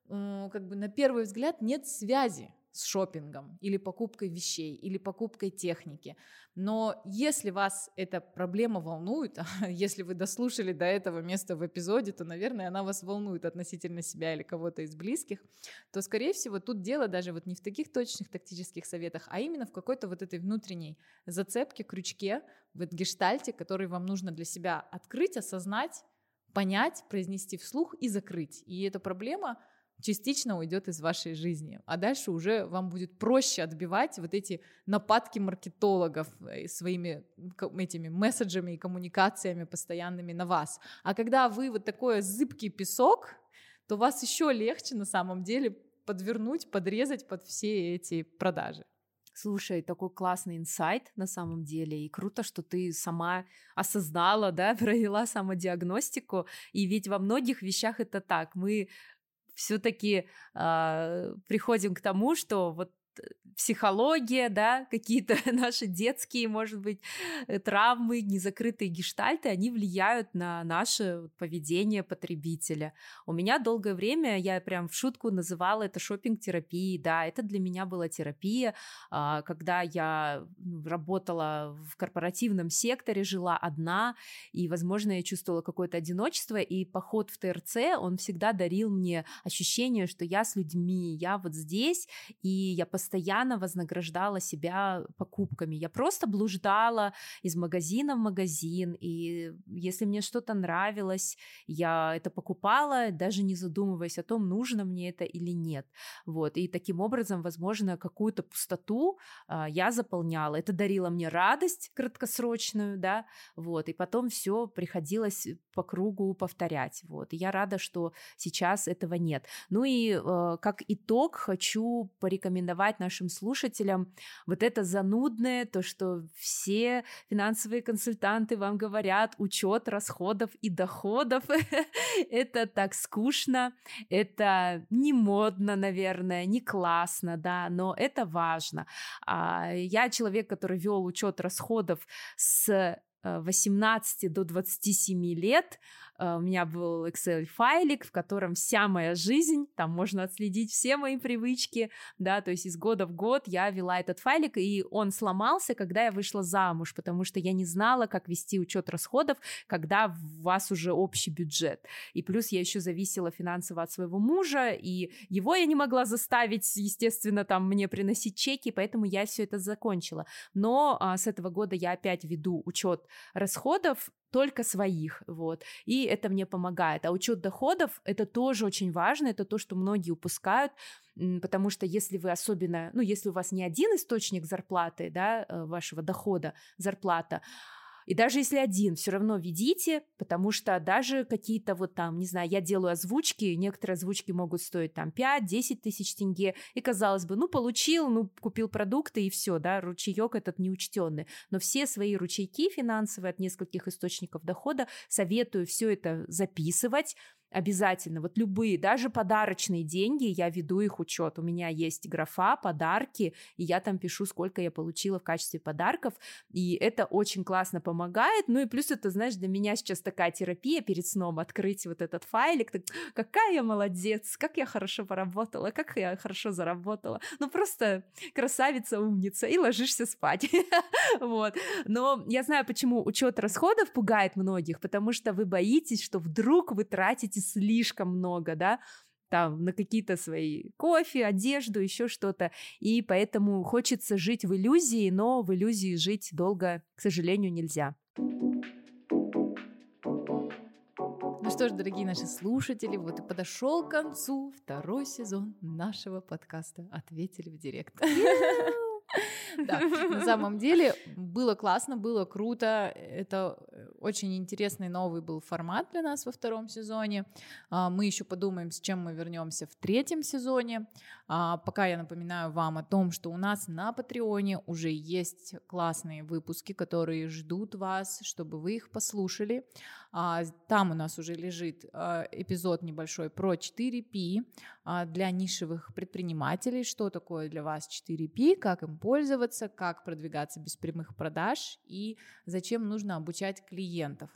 как бы на первый взгляд нет связи с шопингом или покупкой вещей или покупкой техники. Но если вас эта проблема волнует, если вы дослушали до этого места в эпизоде, то, наверное, она вас волнует относительно себя или кого-то из близких, то, скорее всего, тут дело даже вот не в таких точных тактических советах, а именно в какой-то вот этой внутренней зацепке, крючке, в гештальте, который вам нужно для себя открыть, осознать, понять, произнести вслух и закрыть. И эта проблема — частично уйдет из вашей жизни. А дальше уже вам будет проще отбивать вот эти нападки маркетологов э, своими этими месседжами и коммуникациями постоянными на вас. А когда вы вот такой зыбкий песок, то вас еще легче на самом деле подвернуть, подрезать под все эти продажи. Слушай, такой классный инсайт на самом деле, и круто, что ты сама осознала, да, провела самодиагностику, и ведь во многих вещах это так, мы все-таки э, а, приходим к тому, что вот психология, да, какие-то наши детские, может быть, э, травмы, незакрытые гештальты, они влияют на наше поведение потребителя. У меня долгое время, я прям в шутку называла это шопинг-терапией, да, это для меня была терапия, а, когда я работала в корпоративном секторе, жила одна, и, возможно, я чувствовала какое-то одиночество, и поход в ТРЦ, он всегда дарил мне ощущение, что я с людьми, я вот здесь, и я постоянно постоянно вознаграждала себя покупками. Я просто блуждала из магазина в магазин, и если мне что-то нравилось, я это покупала, даже не задумываясь о том, нужно мне это или нет. Вот. И таким образом, возможно, какую-то пустоту а, я заполняла. Это дарило мне радость краткосрочную, да, вот, и потом все приходилось по кругу повторять. Вот. И я рада, что сейчас этого нет. Ну и э, как итог хочу порекомендовать нашим слушателям вот это занудное, то, что все финансовые консультанты вам говорят, учет расходов и доходов, это так скучно, это не модно, наверное, не классно, да, но это важно. А, я человек, который вел учет расходов с 18 э, до 27 лет, у меня был Excel-файлик, в котором вся моя жизнь, там можно отследить все мои привычки, да, то есть из года в год я вела этот файлик, и он сломался, когда я вышла замуж, потому что я не знала, как вести учет расходов, когда у вас уже общий бюджет. И плюс я еще зависела финансово от своего мужа, и его я не могла заставить, естественно, там мне приносить чеки, поэтому я все это закончила. Но а, с этого года я опять веду учет расходов только своих, вот, и это мне помогает. А учет доходов — это тоже очень важно, это то, что многие упускают, потому что если вы особенно, ну, если у вас не один источник зарплаты, да, э, вашего дохода, зарплата, и даже если один, все равно ведите, потому что даже какие-то вот там, не знаю, я делаю озвучки, некоторые озвучки могут стоить там 5-10 тысяч тенге, и казалось бы, ну, получил, ну, купил продукты и все, да, ручеек этот неучтенный. Но все свои ручейки финансовые от нескольких источников дохода советую все это записывать, обязательно. Вот любые, даже подарочные деньги, я веду их учет. У меня есть графа подарки, и я там пишу, сколько я получила в качестве подарков, и это очень классно помогает. Ну и плюс это, знаешь, для меня сейчас такая терапия перед сном, открыть вот этот файлик, так, какая я молодец, как я хорошо поработала, как я хорошо заработала. Ну просто красавица, умница, и ложишься спать. Вот. Но я знаю, почему учет расходов пугает многих, потому что вы боитесь, что вдруг вы тратите слишком много, да, там на какие-то свои кофе, одежду, еще что-то. И поэтому хочется жить в иллюзии, но в иллюзии жить долго, к сожалению, нельзя. Ну что ж, дорогие наши слушатели, вот и подошел к концу второй сезон нашего подкаста «Ответили в директ». Да, на самом деле было классно, было круто. Это э, очень интересный новый был формат для нас во втором сезоне. А, мы еще подумаем, с чем мы вернемся в третьем сезоне. А, пока я напоминаю вам о том, что у нас на Патреоне уже есть классные выпуски, которые ждут вас, чтобы вы их послушали. А, там у нас уже лежит эпизод небольшой про 4P для нишевых предпринимателей. Что такое для вас 4P, как им пользоваться, как продвигаться без прямых продаж и зачем нужно обучать клиентов.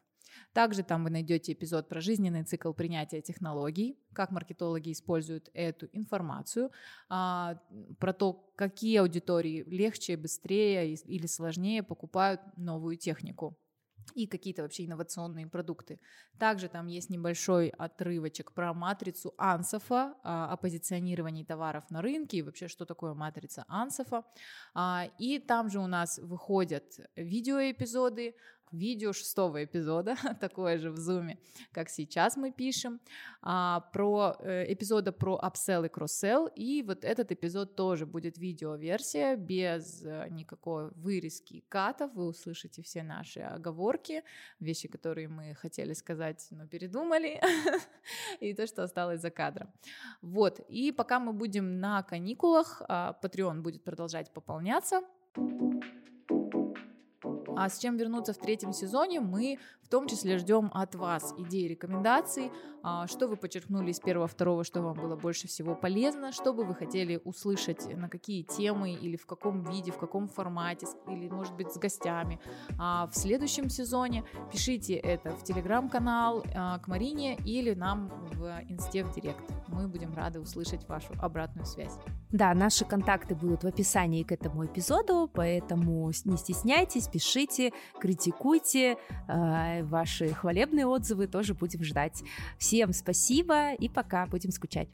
Также там вы найдете эпизод про жизненный цикл принятия технологий, как маркетологи используют эту информацию, а, про то, какие аудитории легче, быстрее или сложнее покупают новую технику и какие-то вообще инновационные продукты. Также там есть небольшой отрывочек про матрицу Ансофа, а, о позиционировании товаров на рынке и вообще, что такое матрица Ансофа. А, и там же у нас выходят видеоэпизоды видео шестого эпизода, такое же в зуме, как сейчас мы пишем, а, про э, эпизода про upsell и кросс-селл, и вот этот эпизод тоже будет видеоверсия без э, никакой вырезки катов, вы услышите все наши оговорки, вещи, которые мы хотели сказать, но передумали, и то, что осталось за кадром. Вот, и пока мы будем на каникулах, а, Patreon будет продолжать пополняться, а с чем вернуться в третьем сезоне, мы в том числе ждем от вас идеи, рекомендаций, а, что вы подчеркнули из первого, второго, что вам было больше всего полезно, что бы вы хотели услышать, на какие темы или в каком виде, в каком формате, или, может быть, с гостями. А в следующем сезоне пишите это в телеграм-канал а, к Марине или нам в инсте в директ. Мы будем рады услышать вашу обратную связь. Да, наши контакты будут в описании к этому эпизоду, поэтому не стесняйтесь, пишите, критикуйте, э, ваши хвалебные отзывы тоже будем ждать. Всем спасибо и пока, будем скучать.